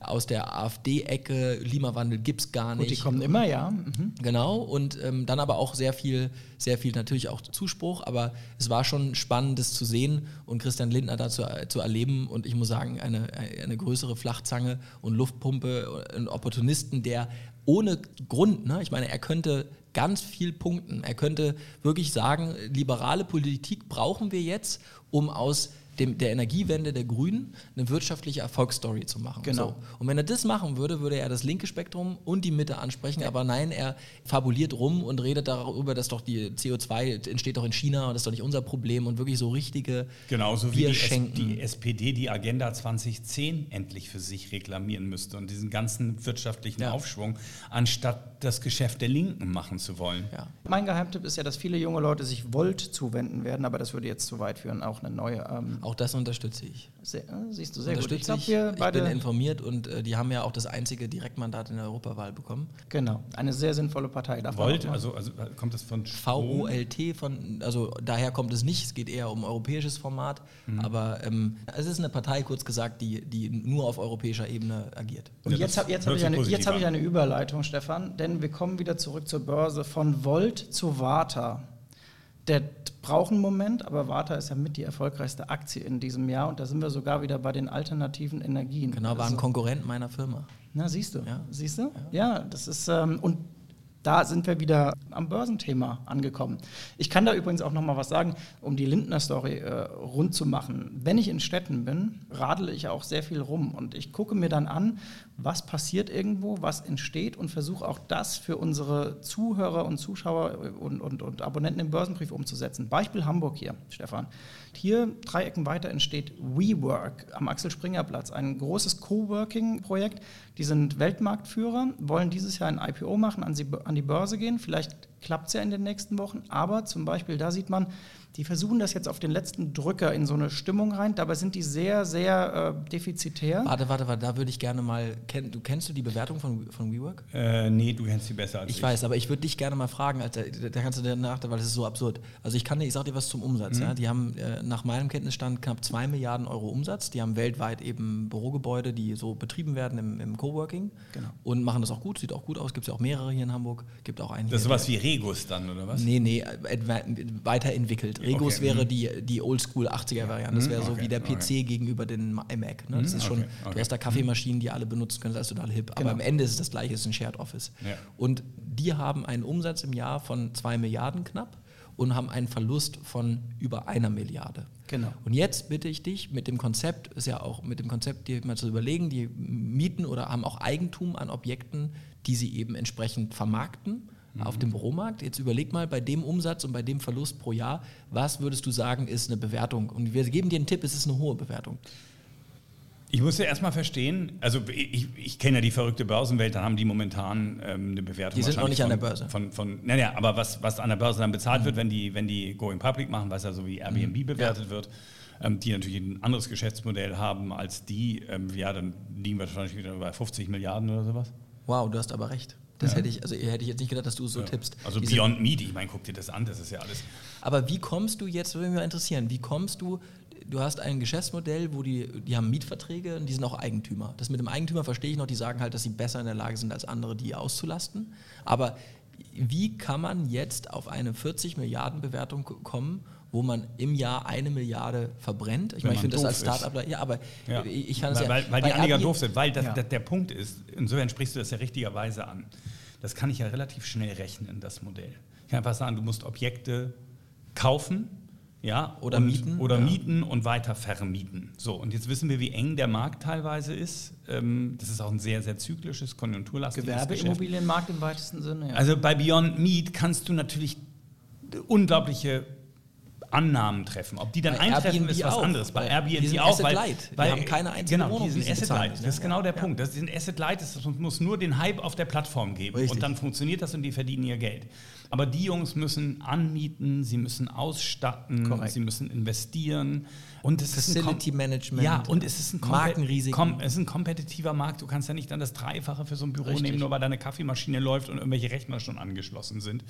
aus der AfD-Ecke, Klimawandel gibt es gar nicht. Gut, die kommen immer, ja. Mhm. Genau, und ähm, dann aber auch sehr viel, sehr viel natürlich auch Zuspruch, aber es war schon spannend, das zu sehen und Christian Lindner da zu, zu erleben und ich muss sagen, eine, eine größere Flachzange und Luftpumpe, ein Opportunisten, der ohne Grund, ne, ich meine, er könnte ganz viel punkten, er könnte wirklich sagen, liberale Politik brauchen wir jetzt, um aus dem, der Energiewende der Grünen eine wirtschaftliche Erfolgsstory zu machen. Genau. So. Und wenn er das machen würde, würde er das linke Spektrum und die Mitte ansprechen, ja. aber nein, er fabuliert rum und redet darüber, dass doch die CO2 entsteht doch in China und das ist doch nicht unser Problem und wirklich so richtige Genauso wie die, die SPD die Agenda 2010 endlich für sich reklamieren müsste und diesen ganzen wirtschaftlichen ja. Aufschwung, anstatt das Geschäft der Linken machen zu wollen. Ja. Mein Geheimtipp ist ja, dass viele junge Leute sich Volt zuwenden werden, aber das würde jetzt zu weit führen, auch eine neue ähm, auch das unterstütze ich. Sehr, äh, siehst du sehr gut. Ich, glaub, ich, ich bin informiert und äh, die haben ja auch das einzige Direktmandat in der Europawahl bekommen. Genau, eine sehr sinnvolle Partei. Volt, also, also kommt das von VOLT, von, also daher kommt es nicht, es geht eher um europäisches Format, mhm. aber ähm, es ist eine Partei, kurz gesagt, die, die nur auf europäischer Ebene agiert. Und ja, jetzt habe hab ich, eine, hab ich eine Überleitung, Stefan, denn wir kommen wieder zurück zur Börse von Volt zu Warta. Der brauchen einen Moment, aber Warta ist ja mit die erfolgreichste Aktie in diesem Jahr und da sind wir sogar wieder bei den alternativen Energien. Genau, war ein also Konkurrent meiner Firma. Na, siehst du, ja. siehst du? Ja, ja das ist, ähm, und da sind wir wieder am Börsenthema angekommen. Ich kann da übrigens auch noch mal was sagen, um die Lindner-Story äh, rund zu machen. Wenn ich in Städten bin, radele ich auch sehr viel rum und ich gucke mir dann an, was passiert irgendwo, was entsteht und versuche auch das für unsere Zuhörer und Zuschauer und, und, und Abonnenten im Börsenbrief umzusetzen. Beispiel Hamburg hier, Stefan. Hier drei Ecken weiter entsteht WeWork am Axel Springer Platz, ein großes Coworking-Projekt. Die sind Weltmarktführer, wollen dieses Jahr ein IPO machen, an die Börse gehen. Vielleicht klappt es ja in den nächsten Wochen, aber zum Beispiel da sieht man, die versuchen das jetzt auf den letzten Drücker in so eine Stimmung rein. Dabei sind die sehr, sehr äh, defizitär. Warte, warte, warte, da würde ich gerne mal. Kenn, du kennst du die Bewertung von, von WeWork? Äh, nee, du kennst sie besser als ich. Ich weiß, aber ich würde dich gerne mal fragen, Alter, da kannst du danach, weil das ist so absurd. Also ich kann dir, ich sag dir was zum Umsatz. Mhm. Ja? Die haben äh, nach meinem Kenntnisstand knapp 2 Milliarden Euro Umsatz. Die haben weltweit eben Bürogebäude, die so betrieben werden im, im Coworking. Genau. Und machen das auch gut, sieht auch gut aus. Gibt es ja auch mehrere hier in Hamburg. Gibt auch einen Das ist sowas wie Regus dann, oder was? Nee, nee, weiterentwickelt. Regus okay. wäre mhm. die, die Oldschool 80er-Variante. Das wäre so okay. wie der PC okay. gegenüber dem iMac. Ne? Das mhm, ist schon, du hast da Kaffeemaschinen, die alle benutzen können, das ist total hip. Aber genau. am Ende ist es das gleiche, es ist ein Shared Office. Ja. Und die haben einen Umsatz im Jahr von 2 Milliarden knapp und haben einen Verlust von über einer Milliarde. Genau. Und jetzt bitte ich dich, mit dem Konzept, ist ja auch mit dem Konzept, dir mal zu überlegen, die mieten oder haben auch Eigentum an Objekten, die sie eben entsprechend vermarkten mhm. auf dem Büromarkt. Jetzt überleg mal bei dem Umsatz und bei dem Verlust pro Jahr, was würdest du sagen, ist eine Bewertung? Und wir geben dir einen Tipp, es ist eine hohe Bewertung. Ich muss ja erstmal verstehen, also ich, ich kenne ja die verrückte Börsenwelt, da haben die momentan ähm, eine Bewertung. Die sind noch nicht von, an der Börse. Von, von, naja, aber was, was an der Börse dann bezahlt mhm. wird, wenn die, wenn die Going Public machen, was ja so wie Airbnb mhm. bewertet ja. wird, ähm, die natürlich ein anderes Geschäftsmodell haben als die, ähm, ja, dann liegen wir wahrscheinlich wieder bei 50 Milliarden oder sowas. Wow, du hast aber recht. Das ja. hätte ich, also hätte ich jetzt nicht gedacht, dass du so ja. tippst. Also Diese, Beyond Meat, ich meine, guck dir das an, das ist ja alles. Aber wie kommst du jetzt, würde mich mal interessieren, wie kommst du, du hast ein Geschäftsmodell, wo die, die haben Mietverträge und die sind auch Eigentümer. Das mit dem Eigentümer verstehe ich noch, die sagen halt, dass sie besser in der Lage sind als andere, die auszulasten. Aber wie kann man jetzt auf eine 40 Milliarden Bewertung kommen, wo man im Jahr eine Milliarde verbrennt? Ich meine, ich finde das als. Startup, ja, aber Ja. ich kann es weil, ja. weil, weil die Anleger doof sind. Weil das, Ja. das, der Punkt ist, insofern sprichst du das ja richtigerweise an. Das kann ich ja relativ schnell rechnen, das Modell. Ich kann einfach sagen, du musst Objekte kaufen. Ja, Oder und, mieten, Oder ja. mieten und weiter vermieten. So, und jetzt wissen wir, wie eng der Markt teilweise ist. Ähm, Das ist auch ein sehr, sehr zyklisches, konjunkturlastiges. Gewerbeimmobilienmarkt im weitesten Sinne. Ja. Also bei Beyond Meat kannst du natürlich unglaubliche Annahmen treffen. Ob die dann Bei eintreffen, Airbnb ist was auch, anderes. Bei weil Airbnb die sind auch, Asset weil, light. Weil haben keine einzige genau, Wohnung, die sind Asset light. Das ist genau der Ja. Punkt. Das sind Asset light, es muss nur den Hype auf der Plattform geben Richtig. und dann funktioniert das und die verdienen ihr Geld. Aber die Jungs müssen anmieten, sie müssen ausstatten, Korrekt. sie müssen investieren und es ist ein Facility Management, Ja, und es ist ein. Kom es ist ein kompetitiver Markt. Du kannst ja nicht dann das Dreifache für so ein Büro Richtig. nehmen, nur weil deine Kaffeemaschine läuft und irgendwelche Rechner schon angeschlossen sind.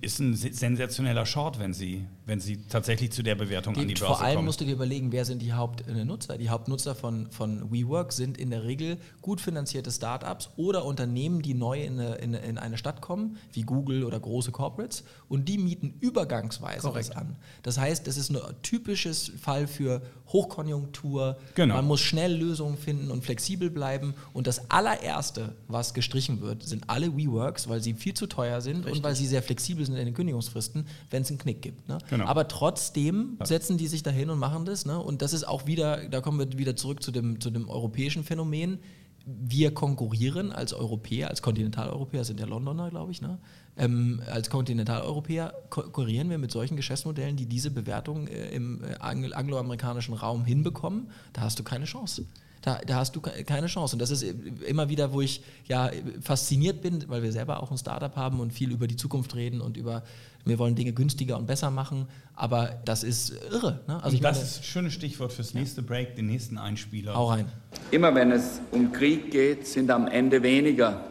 Ist ein se- sensationeller Short, wenn sie, wenn sie tatsächlich zu der Bewertung an die Die, Börse vor allem kommen. musst du dir überlegen, wer sind die Hauptnutzer. Die Hauptnutzer von, von WeWork sind in der Regel gut finanzierte Startups oder Unternehmen, die neu in eine, in, in eine Stadt kommen, wie Google oder große Corporates, und die mieten übergangsweise Korrekt. was an. Das heißt, das ist ein typisches Fall für Hochkonjunktur. Genau. Man muss schnell Lösungen finden und flexibel bleiben. Und das allererste, was gestrichen wird, sind alle WeWorks, weil sie viel zu teuer sind und weil sie sehr flexibel sind in den Kündigungsfristen, wenn es einen Knick gibt. Ne? Genau. Aber trotzdem setzen die sich dahin und machen das. Ne? Und das ist auch wieder, da kommen wir wieder zurück zu dem, zu dem europäischen Phänomen. Wir konkurrieren als Europäer, als Kontinentaleuropäer, sind ja Londoner, glaube ich, ne? Ähm, als Kontinentaleuropäer konkurrieren wir mit solchen Geschäftsmodellen, die diese Bewertung äh, im äh, angl angloamerikanischen Raum hinbekommen. Da hast du keine Chance. Da, da hast du ke- keine Chance. Und das ist äh, immer wieder, wo ich ja fasziniert bin, weil wir selber auch ein Startup haben und viel über die Zukunft reden und über, wir wollen Dinge günstiger und besser machen. Aber das ist irre. Ne? Also ich das meine, ist ein schönes Stichwort fürs nächste Break, den nächsten Einspieler. hau rein. Immer wenn es um Krieg geht, sind am Ende weniger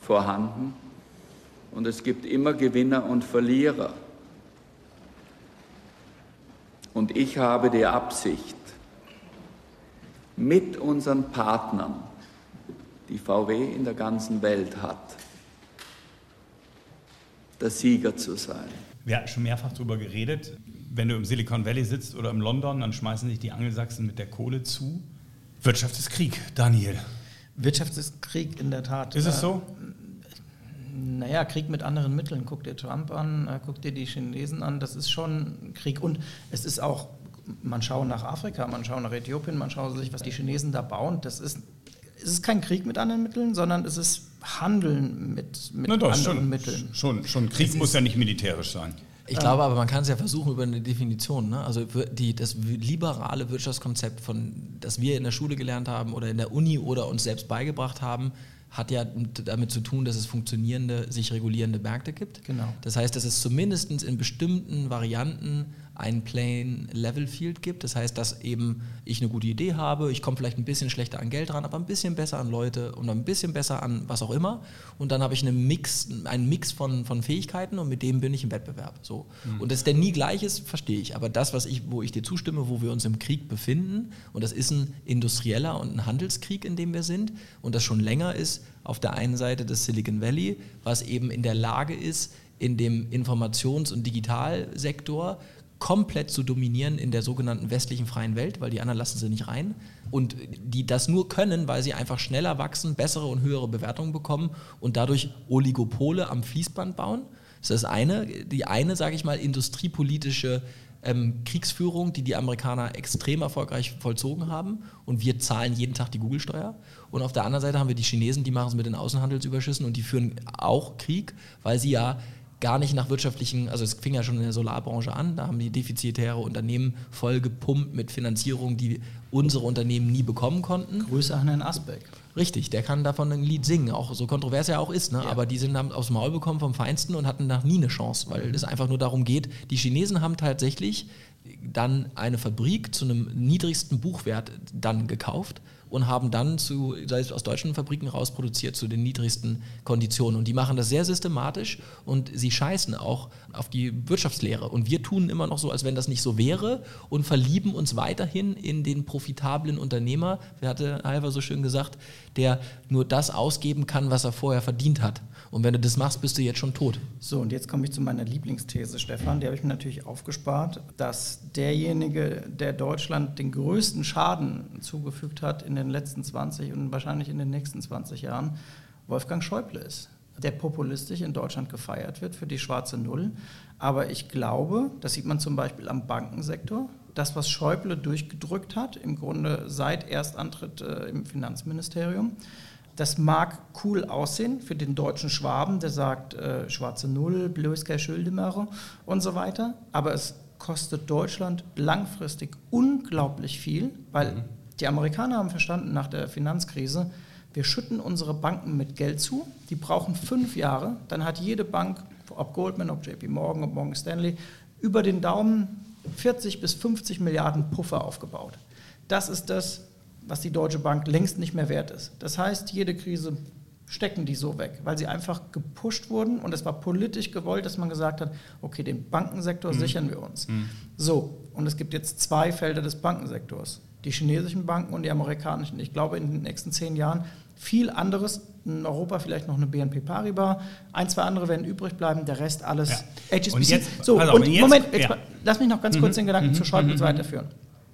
vorhanden und es gibt immer Gewinner und Verlierer. Und ich habe die Absicht, mit unseren Partnern, die VW in der ganzen Welt hat, der Sieger zu sein. Wir hatten schon mehrfach darüber geredet. Wenn du im Silicon Valley sitzt oder im London, dann schmeißen sich die Angelsachsen mit der Kohle zu. Wirtschaft ist Krieg, Daniel. Wirtschaftskrieg in der Tat. Ist es so? Naja, Krieg mit anderen Mitteln. Guck dir Trump an, äh, guck dir die Chinesen an. Das ist schon Krieg. Und es ist auch, man schaut nach Afrika, man schaut nach Äthiopien, man schaut sich, was die Chinesen da bauen. Das ist, es ist kein Krieg mit anderen Mitteln, sondern es ist Handeln mit, mit Na doch, anderen schon, Mitteln. schon, schon. Krieg muss ja nicht militärisch sein. Ich glaube aber, man kann es ja versuchen über eine Definition. Ne? Also die, das liberale Wirtschaftskonzept, von, das wir in der Schule gelernt haben oder in der Uni oder uns selbst beigebracht haben, hat ja damit zu tun, dass es funktionierende, sich regulierende Märkte gibt. Genau. Das heißt, dass es zumindest in bestimmten Varianten ein Plain Level Field gibt. Das heißt, dass eben ich eine gute Idee habe, ich komme vielleicht ein bisschen schlechter an Geld ran, aber ein bisschen besser an Leute und ein bisschen besser an was auch immer. Und dann habe ich einen Mix, einen Mix von, von Fähigkeiten und mit dem bin ich im Wettbewerb. So. Und dass der nie gleich ist, verstehe ich. Aber das, was ich, wo ich dir zustimme, wo wir uns im Krieg befinden, und das ist ein industrieller und ein Handelskrieg, in dem wir sind, und das schon länger ist, auf der einen Seite des Silicon Valley, was eben in der Lage ist, in dem Informations- und Digitalsektor komplett zu dominieren in der sogenannten westlichen freien Welt, weil die anderen lassen sie nicht rein. Und die das nur können, weil sie einfach schneller wachsen, bessere und höhere Bewertungen bekommen und dadurch Oligopole am Fließband bauen. Das ist das eine. Die eine, sage ich mal, industriepolitische ähm, Kriegsführung, die die Amerikaner extrem erfolgreich vollzogen haben. Und wir zahlen jeden Tag die Google-Steuer. Und auf der anderen Seite haben wir die Chinesen, die machen es mit den Außenhandelsüberschüssen und die führen auch Krieg, weil sie ja gar nicht nach wirtschaftlichen, also es fing ja schon in der Solarbranche an, da haben die defizitäre Unternehmen voll gepumpt mit Finanzierung, die unsere Unternehmen nie bekommen konnten. Grüße an Herrn Asbeck. Richtig, der kann davon ein Lied singen, auch so kontrovers er auch ist, ne? aber die sind haben aufs Maul bekommen vom Feinsten und hatten nach nie eine Chance, weil es einfach nur darum geht, die Chinesen haben tatsächlich dann eine Fabrik zu einem niedrigsten Buchwert dann gekauft und haben dann zu, sei es aus deutschen Fabriken rausproduziert zu den niedrigsten Konditionen. Und die machen das sehr systematisch und sie scheißen auch auf die Wirtschaftslehre. Und wir tun immer noch so, als wenn das nicht so wäre und verlieben uns weiterhin in den profitablen Unternehmer, wer hatte Halver so schön gesagt, der nur das ausgeben kann, was er vorher verdient hat. Und wenn du das machst, bist du jetzt schon tot. So, und jetzt komme ich zu meiner Lieblingsthese, Stefan. Die habe ich mir natürlich aufgespart, dass derjenige, der Deutschland den größten Schaden zugefügt hat in den letzten 20 und wahrscheinlich in den nächsten 20 Jahren, Wolfgang Schäuble ist der populistisch in Deutschland gefeiert wird für die schwarze Null. Aber ich glaube, das sieht man zum Beispiel am Bankensektor, das, was Schäuble durchgedrückt hat, im Grunde seit Erstantritt äh, im Finanzministerium, das mag cool aussehen für den deutschen Schwaben, der sagt äh, schwarze Null, Blöske Schuldemare und so weiter. Aber es kostet Deutschland langfristig unglaublich viel, weil mhm. die Amerikaner haben verstanden nach der Finanzkrise, wir schütten unsere Banken mit Geld zu, die brauchen fünf Jahre, dann hat jede Bank, ob Goldman, ob JP Morgan, ob Morgan Stanley, über den Daumen 40 bis 50 Milliarden Puffer aufgebaut. Das ist das, was die Deutsche Bank längst nicht mehr wert ist. Das heißt, jede Krise stecken die so weg, weil sie einfach gepusht wurden und es war politisch gewollt, dass man gesagt hat, okay, den Bankensektor mhm. sichern wir uns. Mhm. So, und es gibt jetzt zwei Felder des Bankensektors, die chinesischen Banken und die amerikanischen. Ich glaube, in den nächsten zehn Jahren viel anderes, in Europa vielleicht noch eine BNP Paribas, ein, zwei andere werden übrig bleiben, der Rest alles ja. HSBC. Und jetzt, so, und jetzt, Moment, jetzt, ja. lass mich noch ganz kurz mhm. den Gedanken mhm. zu Schäuble mhm. weiterführen.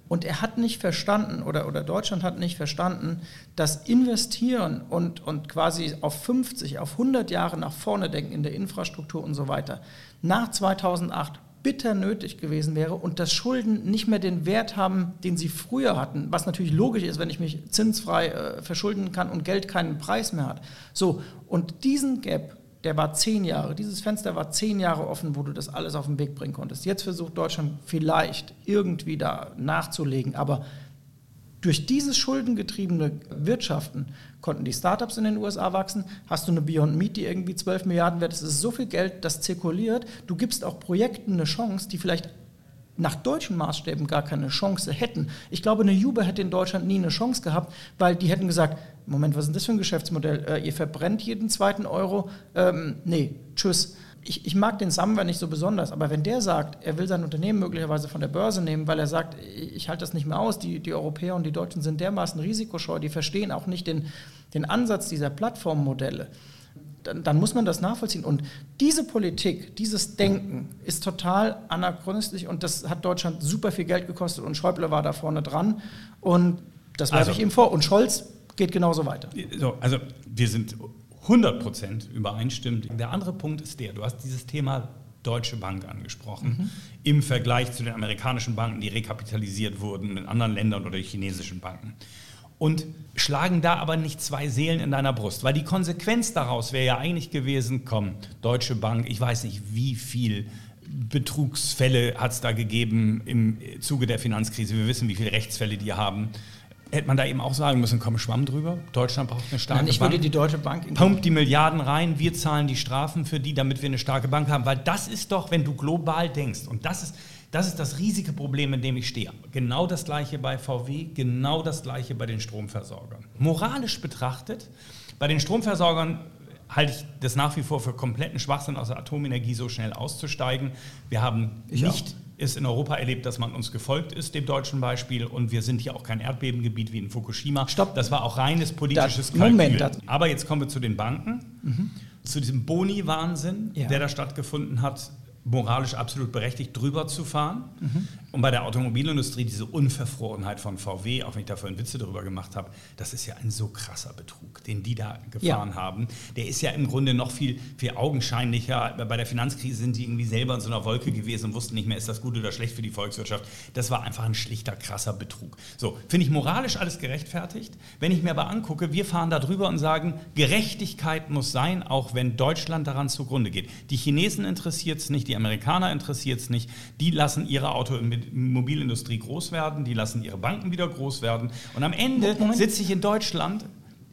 Und er hat nicht verstanden, oder, oder Deutschland hat nicht verstanden, dass Investieren und, und quasi auf 50, auf 100 Jahre nach vorne denken in der Infrastruktur und so weiter, nach 2008 bitter nötig gewesen wäre und dass Schulden nicht mehr den Wert haben, den sie früher hatten, was natürlich logisch ist, wenn ich mich zinsfrei äh, verschulden kann und Geld keinen Preis mehr hat. So, und diesen Gap der war zehn Jahre, dieses Fenster war zehn Jahre offen, wo du das alles auf den Weg bringen konntest. Jetzt versucht Deutschland vielleicht irgendwie da nachzulegen, aber durch dieses schuldengetriebene Wirtschaften konnten die Startups in den USA wachsen. Hast du eine Beyond Meat, die irgendwie 12 Milliarden wert ist, ist so viel Geld, das zirkuliert. Du gibst auch Projekten eine Chance, die vielleicht nach deutschen Maßstäben gar keine Chance hätten. Ich glaube, eine Uber hätte in Deutschland nie eine Chance gehabt, weil die hätten gesagt, Moment, was ist denn das für ein Geschäftsmodell? Äh, ihr verbrennt jeden zweiten Euro? Ähm, nee, tschüss. Ich, ich, mag den Samwer nicht so besonders, aber wenn der sagt, er will sein Unternehmen möglicherweise von der Börse nehmen, weil er sagt, ich, halte das nicht mehr aus, die, die Europäer und die Deutschen sind dermaßen risikoscheu, die verstehen auch nicht den, den Ansatz dieser Plattformmodelle dann, dann, muss man das nachvollziehen. Und diese Politik, dieses Denken ist total anachronistisch und das hat Deutschland super viel Geld gekostet und Schäuble war da vorne dran und das werfe also, ich ihm vor. Und Scholz geht genauso weiter. So, also wir sind 100% übereinstimmend. Der andere Punkt ist der, du hast dieses Thema Deutsche Bank angesprochen, mhm. im Vergleich zu den amerikanischen Banken, die rekapitalisiert wurden in anderen Ländern oder die chinesischen Banken und schlagen da aber nicht zwei Seelen in deiner Brust. Weil die Konsequenz daraus wäre ja eigentlich gewesen, komm, Deutsche Bank, ich weiß nicht, wie viel Betrugsfälle hat es da gegeben im Zuge der Finanzkrise. Wir wissen, wie viele Rechtsfälle die haben. Hätte man da eben auch sagen müssen, komm, Schwamm drüber. Deutschland braucht eine starke Nein, ich Bank. würde die Deutsche Bank... Pumpt die Milliarden rein, wir zahlen die Strafen für die, damit wir eine starke Bank haben. Weil das ist doch, wenn du global denkst, und das ist das ist das riesige Problem, in dem ich stehe. Genau das gleiche bei VW, genau das gleiche bei den Stromversorgern. Moralisch betrachtet, bei den Stromversorgern halte ich das nach wie vor für kompletten Schwachsinn, aus der Atomenergie so schnell auszusteigen. Wir haben ich nicht auch. Es in Europa erlebt, dass man uns gefolgt ist, dem deutschen Beispiel. Und wir sind hier auch kein Erdbebengebiet wie in Fukushima. Stopp. Das war auch reines politisches das, Moment. Das. Aber jetzt kommen wir zu den Banken. Mhm. Zu diesem Boni-Wahnsinn, ja. der da stattgefunden hat moralisch absolut berechtigt, drüber zu fahren. Mhm. Und bei der Automobilindustrie diese Unverfrorenheit von VW, auch wenn ich da vorhin Witze darüber gemacht habe, das ist ja ein so krasser Betrug, den die da gefahren ja. haben. Der ist ja im Grunde noch viel, viel augenscheinlicher. Bei der Finanzkrise sind die irgendwie selber in so einer Wolke gewesen und wussten nicht mehr, ist das gut oder schlecht für die Volkswirtschaft. Das war einfach ein schlichter, krasser Betrug. So, finde ich moralisch alles gerechtfertigt. Wenn ich mir aber angucke, wir fahren da drüber und sagen, Gerechtigkeit muss sein, auch wenn Deutschland daran zugrunde geht. Die Chinesen interessiert es nicht, die Amerikaner interessiert es nicht. Die lassen ihre Automobilindustrie groß werden, die lassen ihre Banken wieder groß werden. Und am Ende sitze ich in Deutschland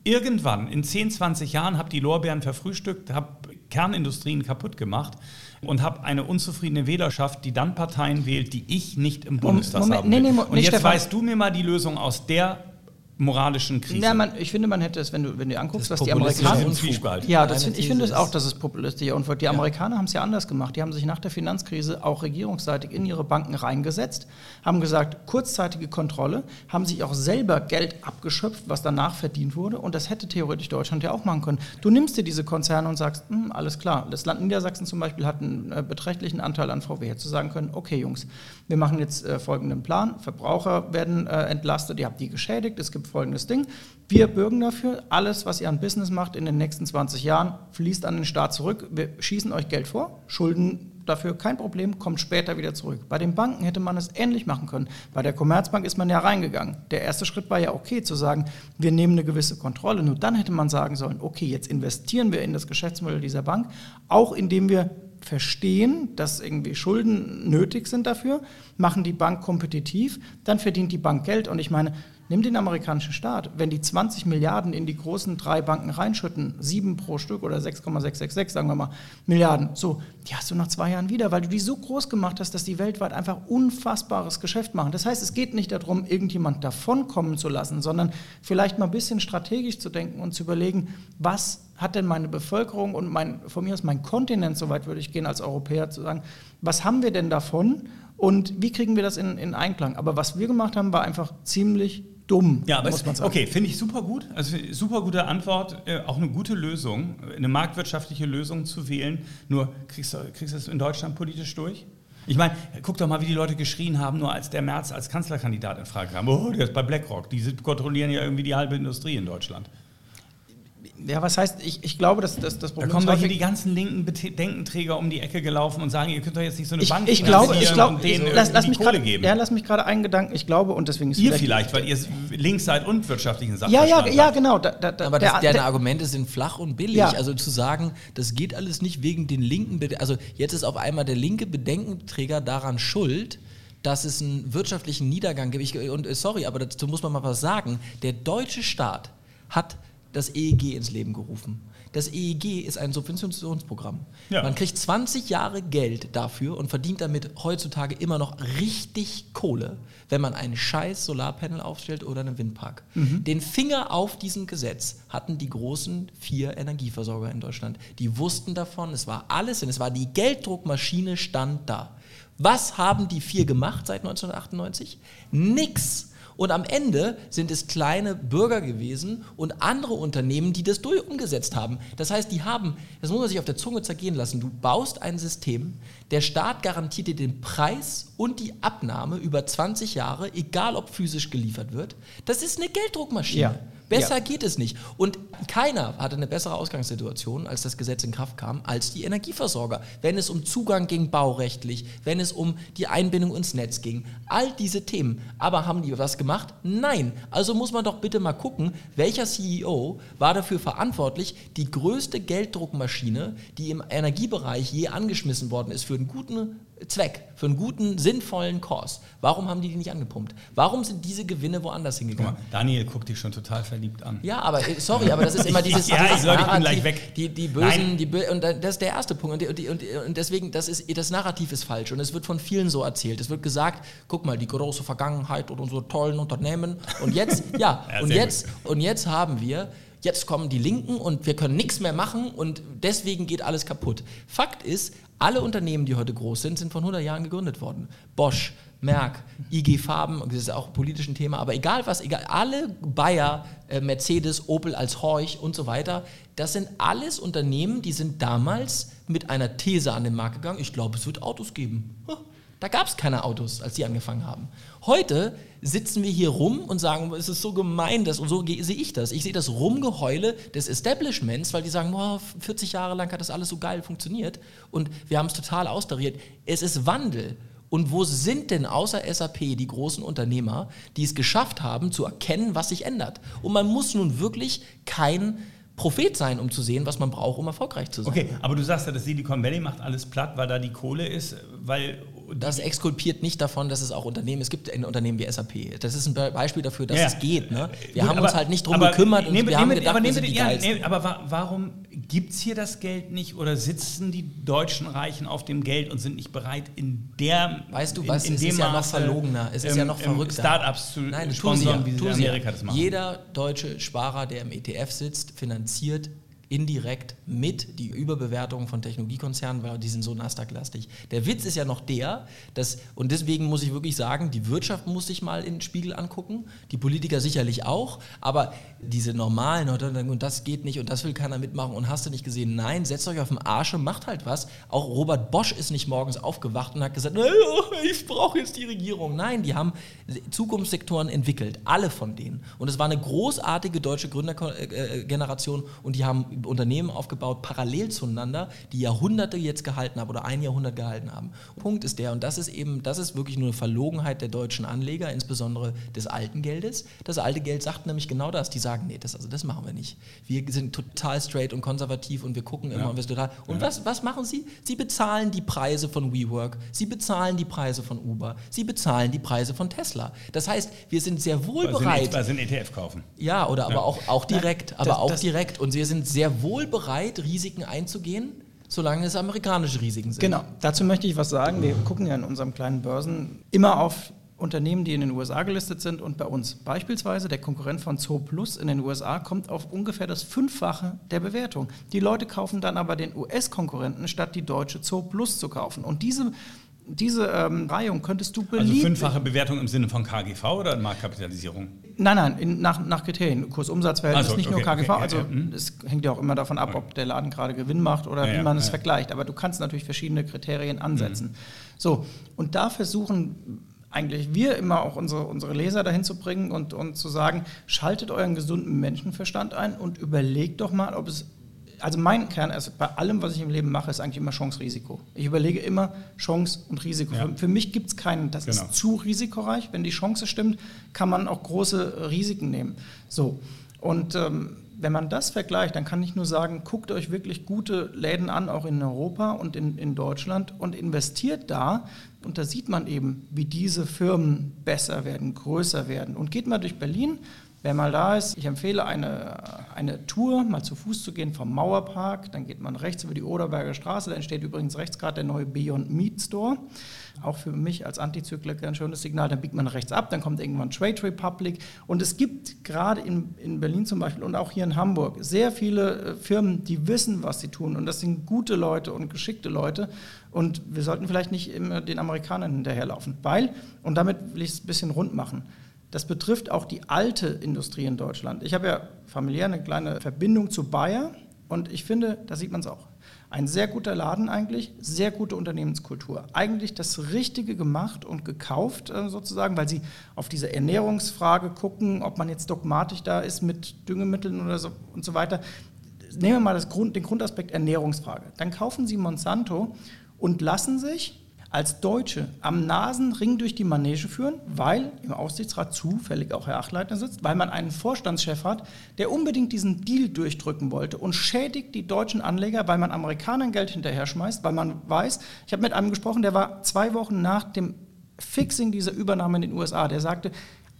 irgendwann in 10, 20 Jahren, habe die Lorbeeren verfrühstückt, habe Kernindustrien kaputt gemacht und habe eine unzufriedene Wählerschaft, die dann Parteien wählt, die ich nicht im Bundestag habe. Nee, nee, und jetzt Stefan. weißt du mir mal die Lösung aus der moralischen Krise. Ja, man, ich finde, man hätte es, wenn du, wenn du anguckst, was die Amerikaner. Unfug. Ja, das find, ich finde es auch, dass es populistischer Unfug. Die Amerikaner haben es ja anders gemacht. Die haben sich nach der Finanzkrise auch regierungsseitig in ihre Banken reingesetzt, haben gesagt, kurzzeitige Kontrolle, haben sich auch selber Geld abgeschöpft, was danach verdient wurde. Und das hätte theoretisch Deutschland ja auch machen können. Du nimmst dir diese Konzerne und sagst, hm, alles klar. Das Land Niedersachsen zum Beispiel hat einen äh, beträchtlichen Anteil an VW. Hätte sagen können, okay, Jungs, wir machen jetzt äh, folgenden Plan. Verbraucher werden äh, entlastet, ihr habt die geschädigt, es gibt folgendes Ding. Wir bürgen dafür, alles, was ihr an Business macht in den nächsten 20 Jahren, fließt an den Staat zurück. Wir schießen euch Geld vor, Schulden dafür kein Problem, kommt später wieder zurück. Bei den Banken hätte man es ähnlich machen können. Bei der Commerzbank ist man ja reingegangen. Der erste Schritt war ja okay zu sagen, wir nehmen eine gewisse Kontrolle. Nur dann hätte man sagen sollen, okay, jetzt investieren wir in das Geschäftsmodell dieser Bank, auch indem wir verstehen, dass irgendwie Schulden nötig sind dafür, machen die Bank kompetitiv, dann verdient die Bank Geld. Und ich meine, nimm den amerikanischen Staat, wenn die 20 Milliarden in die großen drei Banken reinschütten, sieben pro Stück oder 6,666, sagen wir mal, Milliarden, so, die hast du nach zwei Jahren wieder, weil du die so groß gemacht hast, dass die weltweit einfach unfassbares Geschäft machen. Das heißt, es geht nicht darum, irgendjemand davonkommen zu lassen, sondern vielleicht mal ein bisschen strategisch zu denken und zu überlegen, was hat denn meine Bevölkerung und mein, von mir aus mein Kontinent, soweit würde ich gehen als Europäer, zu sagen, was haben wir denn davon und wie kriegen wir das in, in Einklang? Aber was wir gemacht haben, war einfach ziemlich dumm, Ja, aber muss man sagen. okay, finde ich super gut. Also super gute Antwort, äh, auch eine gute Lösung, eine marktwirtschaftliche Lösung zu wählen. Nur kriegst du, kriegst du das in Deutschland politisch durch? Ich meine, guck doch mal, wie die Leute geschrien haben, nur als der Merz als Kanzlerkandidat in Frage kam. Oh, der ist bei BlackRock. Die kontrollieren ja irgendwie die halbe Industrie in Deutschland. Ja, was heißt, ich, ich glaube, dass, dass das Da Problem kommen ist doch hier häufig- die ganzen linken Bedenkenträger um die Ecke gelaufen und sagen, ihr könnt doch jetzt nicht so eine ich, Bank ich glaube, ich glaube, und denen lass, lass irgendwie mich Kohle grad, geben. ja, lass mich gerade einen Gedanken. Ich glaube und deswegen ist ihr vielleicht- vielleicht, weil ihr links seid und wirtschaftlichen Sachen Ja, ja, ja, genau. Da, da, da, Aber das, der- deine der- Argumente sind flach und billig. Ja. Also zu sagen, das geht alles nicht wegen den linken, Bede also jetzt ist auf einmal der linke Bedenkenträger daran schuld, dass es einen wirtschaftlichen Niedergang gibt. Ich, und äh, sorry, aber dazu muss man mal was sagen. Der deutsche Staat hat das EEG ins Leben gerufen. Das EEG ist ein Subventionsprogramm. Ja. Man kriegt 20 Jahre Geld dafür und verdient damit heutzutage immer noch richtig Kohle, wenn man einen scheiß Solarpanel aufstellt oder einen Windpark. Den Finger auf diesem Gesetz hatten die großen vier Energieversorger in Deutschland. Die wussten davon, es war alles, und es war die Gelddruckmaschine stand da. Was haben die vier gemacht seit 1998? Nix. Und am Ende sind es kleine Bürger gewesen und andere Unternehmen, die das durch umgesetzt haben. Das heißt, die haben, das muss man sich auf der Zunge zergehen lassen, du baust ein System, der Staat garantiert dir den Preis und die Abnahme über 20 Jahre, egal ob physisch geliefert wird. Das ist eine Gelddruckmaschine. Ja. Besser Ja. geht es nicht. Und keiner hatte eine bessere Ausgangssituation, als das Gesetz in Kraft kam, als die Energieversorger. Wenn es um Zugang ging baurechtlich, wenn es um die Einbindung ins Netz ging, all diese Themen. Aber haben die was gemacht? Nein. Also muss man doch bitte mal gucken, welcher CEO war dafür verantwortlich, die größte Gelddruckmaschine, die im Energiebereich je angeschmissen worden ist, für einen guten Zweck, für einen guten, sinnvollen Kurs. Warum haben die die nicht angepumpt? Warum sind diese Gewinne woanders hingegangen? mal, Daniel guckt dich schon total verliebt an. Ja, aber äh, sorry, aber das ist immer [laughs] dieses, Ja, dieses ich- Leute, ich bin gleich weg. Die, die Nein. Bösen, die Bö und da- das ist der erste Punkt. Und, die, und, und deswegen, das, ist, das Narrativ ist falsch. Und es wird von vielen so erzählt. Es wird gesagt, guck mal, die große Vergangenheit und unsere tollen Unternehmen. Und jetzt, [laughs] ja, Ja, und, jetzt, und jetzt haben wir, jetzt kommen die Linken und wir können nichts mehr machen und deswegen geht alles kaputt. Fakt ist, alle Unternehmen, die heute groß sind, sind vor 100 Jahren gegründet worden. Bosch, Merck, IG Farben, das ist auch politisch ein Thema, aber egal was, egal, alle Bayer, äh, Mercedes, Opel als Horch und so weiter, das sind alles Unternehmen, die sind damals mit einer These an den Markt gegangen, ich glaube, es wird Autos geben. Huh, Da gab es keine Autos, als die angefangen haben. Heute sitzen wir hier rum und sagen, es ist so gemein, das, und so sehe ich das. Ich sehe das Rumgeheule des Establishments, weil die sagen, boah, 40 Jahre lang hat das alles so geil funktioniert und wir haben es total austariert. Es ist Wandel. Und wo sind denn außer SAP die großen Unternehmer, die es geschafft haben, zu erkennen, was sich ändert? Und man muss nun wirklich kein Prophet sein, um zu sehen, was man braucht, um erfolgreich zu sein. Okay, aber du sagst ja, das Silicon Valley macht alles platt, weil da die Kohle ist, weil das exkulpiert nicht davon, dass es auch Unternehmen, es gibt ein Unternehmen wie SAP. Das ist ein Beispiel dafür, dass Ja. es geht. Ne? Wir Gut, haben aber- uns halt nicht drum aber gekümmert und nehmen wir haben nehmen gedacht, aber sind wir ja, nee, aber wa warum gibt es hier das Geld nicht oder sitzen die deutschen Reichen auf dem Geld und sind nicht bereit, in der Weißt du in, was, in es dem ist ja noch verlogener, es ist ähm, ja noch verrückter. Startups zu Nein, sie ja. sponsern, wie sie in Amerika das machen. Jeder deutsche Sparer, der im ETF sitzt, finanziert indirekt mit die Überbewertung von Technologiekonzernen, weil die sind so Nasdaq-lastig. Der Witz ist ja noch der, dass, und deswegen muss ich wirklich sagen, die Wirtschaft muss sich mal in den Spiegel angucken, die Politiker sicherlich auch, aber diese normalen, und das geht nicht und das will keiner mitmachen und hast du nicht gesehen, nein, setzt euch auf den Arsch und macht halt was. Auch Robert Bosch ist nicht morgens aufgewacht und hat gesagt, "Naja, ich brauche jetzt die Regierung. Nein, die haben Zukunftssektoren entwickelt, alle von denen. Und es war eine großartige deutsche Gründergeneration und die haben Unternehmen aufgebaut, parallel zueinander, die Jahrhunderte jetzt gehalten haben oder ein Jahrhundert gehalten haben. Punkt ist der, und das ist eben, das ist wirklich nur eine Verlogenheit der deutschen Anleger, insbesondere des alten Geldes. Das alte Geld sagt nämlich genau das. Die sagen, nee, das, also das machen wir nicht. Wir sind total straight und konservativ und wir gucken immer Ja. und wir sind total. Und was, was machen sie? Sie bezahlen die Preise von WeWork, sie bezahlen die Preise von Uber, sie bezahlen die Preise von Tesla. Das heißt, wir sind sehr wohl bereit. sie einen ETF kaufen. Ja, oder aber auch, auch direkt, aber das- auch das- direkt. Und wir sind sehr wohl bereit, Risiken einzugehen, solange es amerikanische Risiken sind. Genau, dazu möchte ich was sagen. Wir gucken ja in unserem kleinen Börsen immer auf Unternehmen, die in den USA gelistet sind und bei uns. Beispielsweise der Konkurrent von Zoo Plus in den USA kommt auf ungefähr das Fünffache der Bewertung. Die Leute kaufen dann aber den US-Konkurrenten, statt die deutsche Zoo Plus zu kaufen. Und diese, diese ähm, Reihung könntest du Also beliebig... fünffache Bewertung im Sinne von KGV oder Marktkapitalisierung? Nein, nein, in, nach, nach Kriterien. Kursumsatzverhältnis, Also, nicht nur okay, KGV. okay, also ja, ja, hm. es hängt ja auch immer davon ab, ob der Laden gerade Gewinn macht oder wie man es vergleicht. Aber du kannst natürlich verschiedene Kriterien ansetzen. So, und da versuchen eigentlich wir immer auch unsere, unsere Leser dahin zu bringen und, und zu sagen, schaltet euren gesunden Menschenverstand ein und überlegt doch mal, ob es also mein Kern, also bei allem, was ich im Leben mache, ist eigentlich immer Chance-Risiko. Ich überlege immer Chance und Risiko. Ja. Für, für mich gibt es keinen, das Genau. ist zu risikoreich. Wenn die Chance stimmt, kann man auch große Risiken nehmen. So. Und ähm, wenn man das vergleicht, dann kann ich nur sagen, guckt euch wirklich gute Läden an, auch in Europa und in, in Deutschland und investiert da. Und da sieht man eben, wie diese Firmen besser werden, größer werden. Und geht mal durch Berlin. Wer mal da ist, ich empfehle eine, eine Tour, mal zu Fuß zu gehen vom Mauerpark. Dann geht man rechts über die Oderberger Straße. Da entsteht übrigens rechts gerade der neue Beyond Meat Store. Auch für mich als Antizykliker ein schönes Signal. Dann biegt man rechts ab, dann kommt irgendwann Trade Republic. Und es gibt gerade in, in Berlin zum Beispiel und auch hier in Hamburg sehr viele äh, Firmen, die wissen, was sie tun. Und das sind gute Leute und geschickte Leute. Und wir sollten vielleicht nicht immer den Amerikanern hinterherlaufen. Weil, und damit will ich es ein bisschen rund machen, das betrifft auch die alte Industrie in Deutschland. Ich habe ja familiär eine kleine Verbindung zu Bayer und ich finde, da sieht man es auch. Ein sehr guter Laden eigentlich, sehr gute Unternehmenskultur. Eigentlich das Richtige gemacht und gekauft äh, sozusagen, weil sie auf diese Ernährungsfrage gucken, ob man jetzt dogmatisch da ist mit Düngemitteln oder so und so weiter. Nehmen wir mal Grund, den Grundaspekt Ernährungsfrage. Dann kaufen Sie Monsanto und lassen sich als Deutsche am Nasenring durch die Manege führen, weil im Aufsichtsrat zufällig auch Herr Achleitner sitzt, weil man einen Vorstandschef hat, der unbedingt diesen Deal durchdrücken wollte und schädigt die deutschen Anleger, weil man Amerikanern Geld hinterher schmeißt, weil man weiß, ich habe mit einem gesprochen, der war zwei Wochen nach dem Fixing dieser Übernahme in den USA, der sagte,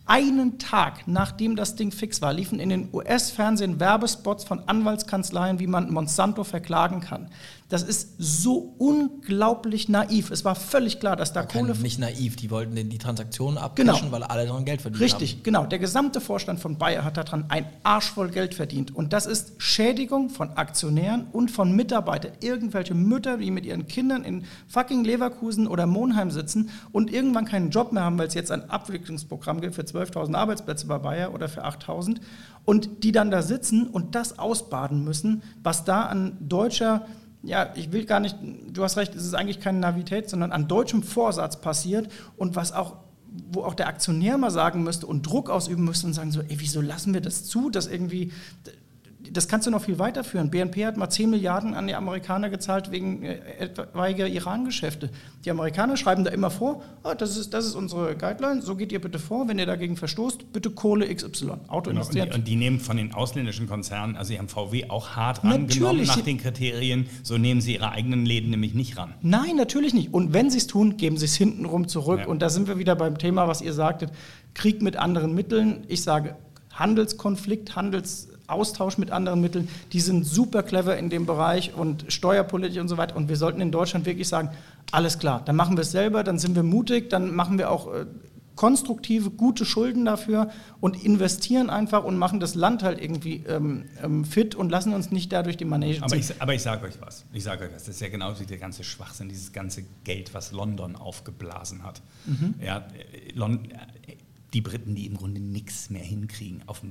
einen Tag nachdem das Ding fix war, liefen in den US-Fernsehen Werbespots von Anwaltskanzleien, wie man Monsanto verklagen kann. Das ist so unglaublich naiv. Es war völlig klar, dass da Keine, Kohle. nicht naiv, die wollten den- die Transaktionen abcashen, Genau. weil alle daran Geld verdient Richtig, haben. genau. Der gesamte Vorstand von Bayer hat daran ein Arsch voll Geld verdient. Und das ist Schädigung von Aktionären und von Mitarbeitern. Irgendwelche Mütter, die mit ihren Kindern in fucking Leverkusen oder Monheim sitzen und irgendwann keinen Job mehr haben, weil es jetzt ein Abwicklungsprogramm gibt für 12.000 Arbeitsplätze bei Bayer oder für 8.000. Und die dann da sitzen und das ausbaden müssen, was da an deutscher ja, ich will gar nicht, du hast recht, es ist eigentlich keine Navität, sondern an deutschem Vorsatz passiert und was auch, wo auch der Aktionär mal sagen müsste und Druck ausüben müsste und sagen so, ey, wieso lassen wir das zu, dass irgendwie das kannst du noch viel weiterführen. BNP hat mal 10 Milliarden an die Amerikaner gezahlt wegen äh, etwaiger Iran-Geschäfte. Die Amerikaner schreiben da immer vor, oh, das, ist, das ist unsere Guideline, so geht ihr bitte vor, wenn ihr dagegen verstoßt, bitte Kohle XY, Autoindustrie. Genau, und, die, und die nehmen von den ausländischen Konzernen, also sie haben VW auch hart rangenommen nach den Kriterien, so nehmen sie ihre eigenen Läden nämlich nicht ran. Nein, natürlich nicht. Und wenn sie es tun, geben sie es hintenrum zurück. Ja. Und da sind wir wieder beim Thema, was ihr sagtet, Krieg mit anderen Mitteln. Ich sage Handelskonflikt, Handels Austausch mit anderen Mitteln, die sind super clever in dem Bereich und steuerpolitisch und so weiter. Und wir sollten in Deutschland wirklich sagen, alles klar, dann machen wir es selber, dann sind wir mutig, dann machen wir auch äh, konstruktive, gute Schulden dafür und investieren einfach und machen das Land halt irgendwie ähm, ähm, fit und lassen uns nicht dadurch die Manege aber Ich, aber ich sage euch was, ich sage euch was, das ist ja genau wie der ganze Schwachsinn, dieses ganze Geld, was London aufgeblasen hat. Mhm. Ja, äh, London, die Briten, die im Grunde nichts mehr hinkriegen auf,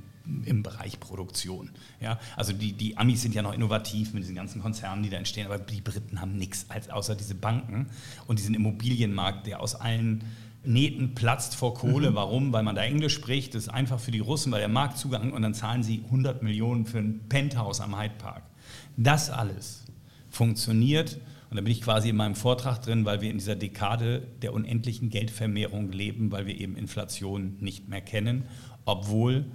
im Bereich Produktion. Ja? Also die, die Amis sind ja noch innovativ mit diesen ganzen Konzernen, die da entstehen, aber die Briten haben nichts als außer diese Banken und diesen Immobilienmarkt, der aus allen Nähten platzt vor Kohle. Mhm. Warum? Weil man da Englisch spricht, das ist einfach für die Russen, weil der Markt zugegangen und dann zahlen sie 100 Millionen für ein Penthouse am Hyde Park. Das alles funktioniert und da bin ich quasi in meinem Vortrag drin, weil wir in dieser Dekade der unendlichen Geldvermehrung leben, weil wir eben Inflation nicht mehr kennen, obwohl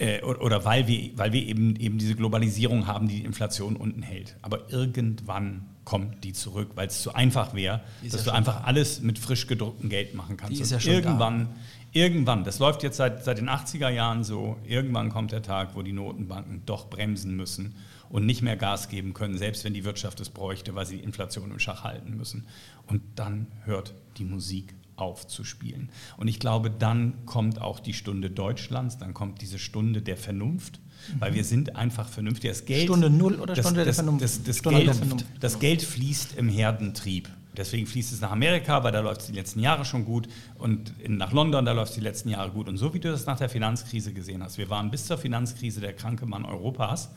äh, oder weil wir, weil wir eben, eben diese Globalisierung haben, die die Inflation unten hält. Aber irgendwann kommt die zurück, weil es zu einfach wäre, dass ja du einfach alles mit frisch gedrucktem Geld machen kannst. Ja schon irgendwann, da. irgendwann, das läuft jetzt seit, seit den 80er Jahren so, irgendwann kommt der Tag, wo die Notenbanken doch bremsen müssen und nicht mehr Gas geben können, selbst wenn die Wirtschaft es bräuchte, weil sie die Inflation im Schach halten müssen. Und dann hört die Musik auf zu spielen. Und ich glaube, dann kommt auch die Stunde Deutschlands, dann kommt diese Stunde der Vernunft, mhm. weil wir sind einfach vernünftig. Das Geld, Stunde Null oder Stunde das, der Vernunft? Das, das, Geld, Vernunft. das Geld fließt im Herdentrieb. Deswegen fließt es nach Amerika, weil da läuft es die letzten Jahre schon gut. Und in, nach London, da läuft es die letzten Jahre gut. Und so wie du das nach der Finanzkrise gesehen hast, wir waren bis zur Finanzkrise der kranke Mann Europas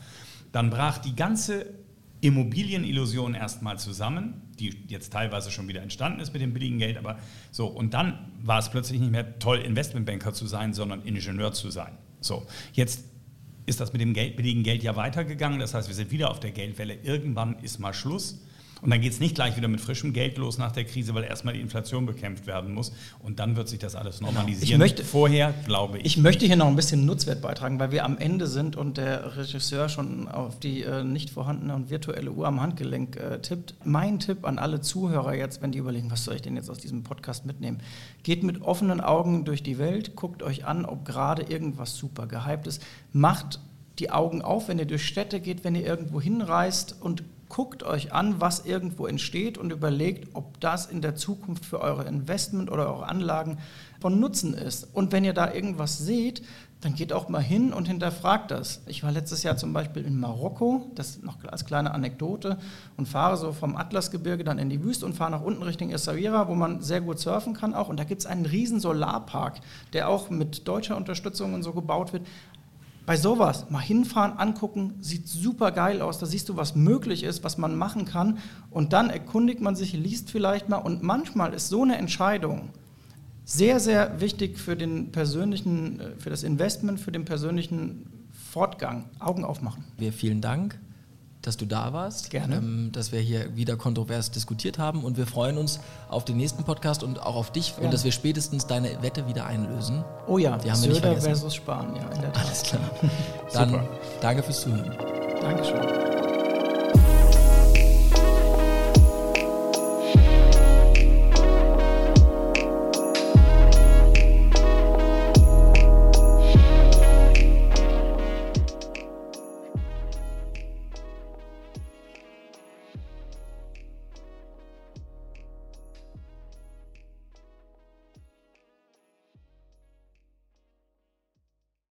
dann brach die ganze Immobilienillusion erstmal zusammen, die jetzt teilweise schon wieder entstanden ist mit dem billigen Geld, aber so, und dann war es plötzlich nicht mehr toll, Investmentbanker zu sein, sondern Ingenieur zu sein. So, jetzt ist das mit dem Geld, billigen Geld ja weitergegangen, das heißt, wir sind wieder auf der Geldwelle. Irgendwann ist mal Schluss. Und dann geht es nicht gleich wieder mit frischem Geld los nach der Krise, weil erstmal die Inflation bekämpft werden muss. Und dann wird sich das alles genau. normalisieren. Ich möchte, Vorher, glaube ich. Ich möchte hier noch ein bisschen Nutzwert beitragen, weil wir am Ende sind und der Regisseur schon auf die äh, nicht vorhandene und virtuelle Uhr am Handgelenk äh, tippt. Mein Tipp an alle Zuhörer jetzt, wenn die überlegen, was soll ich denn jetzt aus diesem Podcast mitnehmen? Geht mit offenen Augen durch die Welt, guckt euch an, ob gerade irgendwas super gehypt ist. Macht die Augen auf, wenn ihr durch Städte geht, wenn ihr irgendwo hinreist und guckt euch an, was irgendwo entsteht und überlegt, ob das in der Zukunft für eure Investment oder eure Anlagen von Nutzen ist. Und wenn ihr da irgendwas seht, dann geht auch mal hin und hinterfragt das. Ich war letztes Jahr zum Beispiel in Marokko, das noch als kleine Anekdote, und fahre so vom Atlasgebirge dann in die Wüste und fahre nach unten Richtung Essaouira, wo man sehr gut surfen kann auch. Und da gibt es einen riesen Solarpark, der auch mit deutscher Unterstützung und so gebaut wird bei sowas mal hinfahren, angucken, sieht super geil aus, da siehst du, was möglich ist, was man machen kann und dann erkundigt man sich, liest vielleicht mal und manchmal ist so eine Entscheidung sehr, sehr wichtig für den persönlichen, äh, für das Investment, für den persönlichen Fortgang. Augen aufmachen. Wir vielen Dank dass du da warst. Gerne. Ähm, dass wir hier wieder kontrovers diskutiert haben und wir freuen uns auf den nächsten Podcast und auch auf dich ja. und dass wir spätestens deine Wette wieder einlösen. Oh ja, die haben Söder wir nicht vergessen. versus Spahn, ja, in der Tat. Alles klar. [laughs] Dann danke fürs Zuhören. Dankeschön.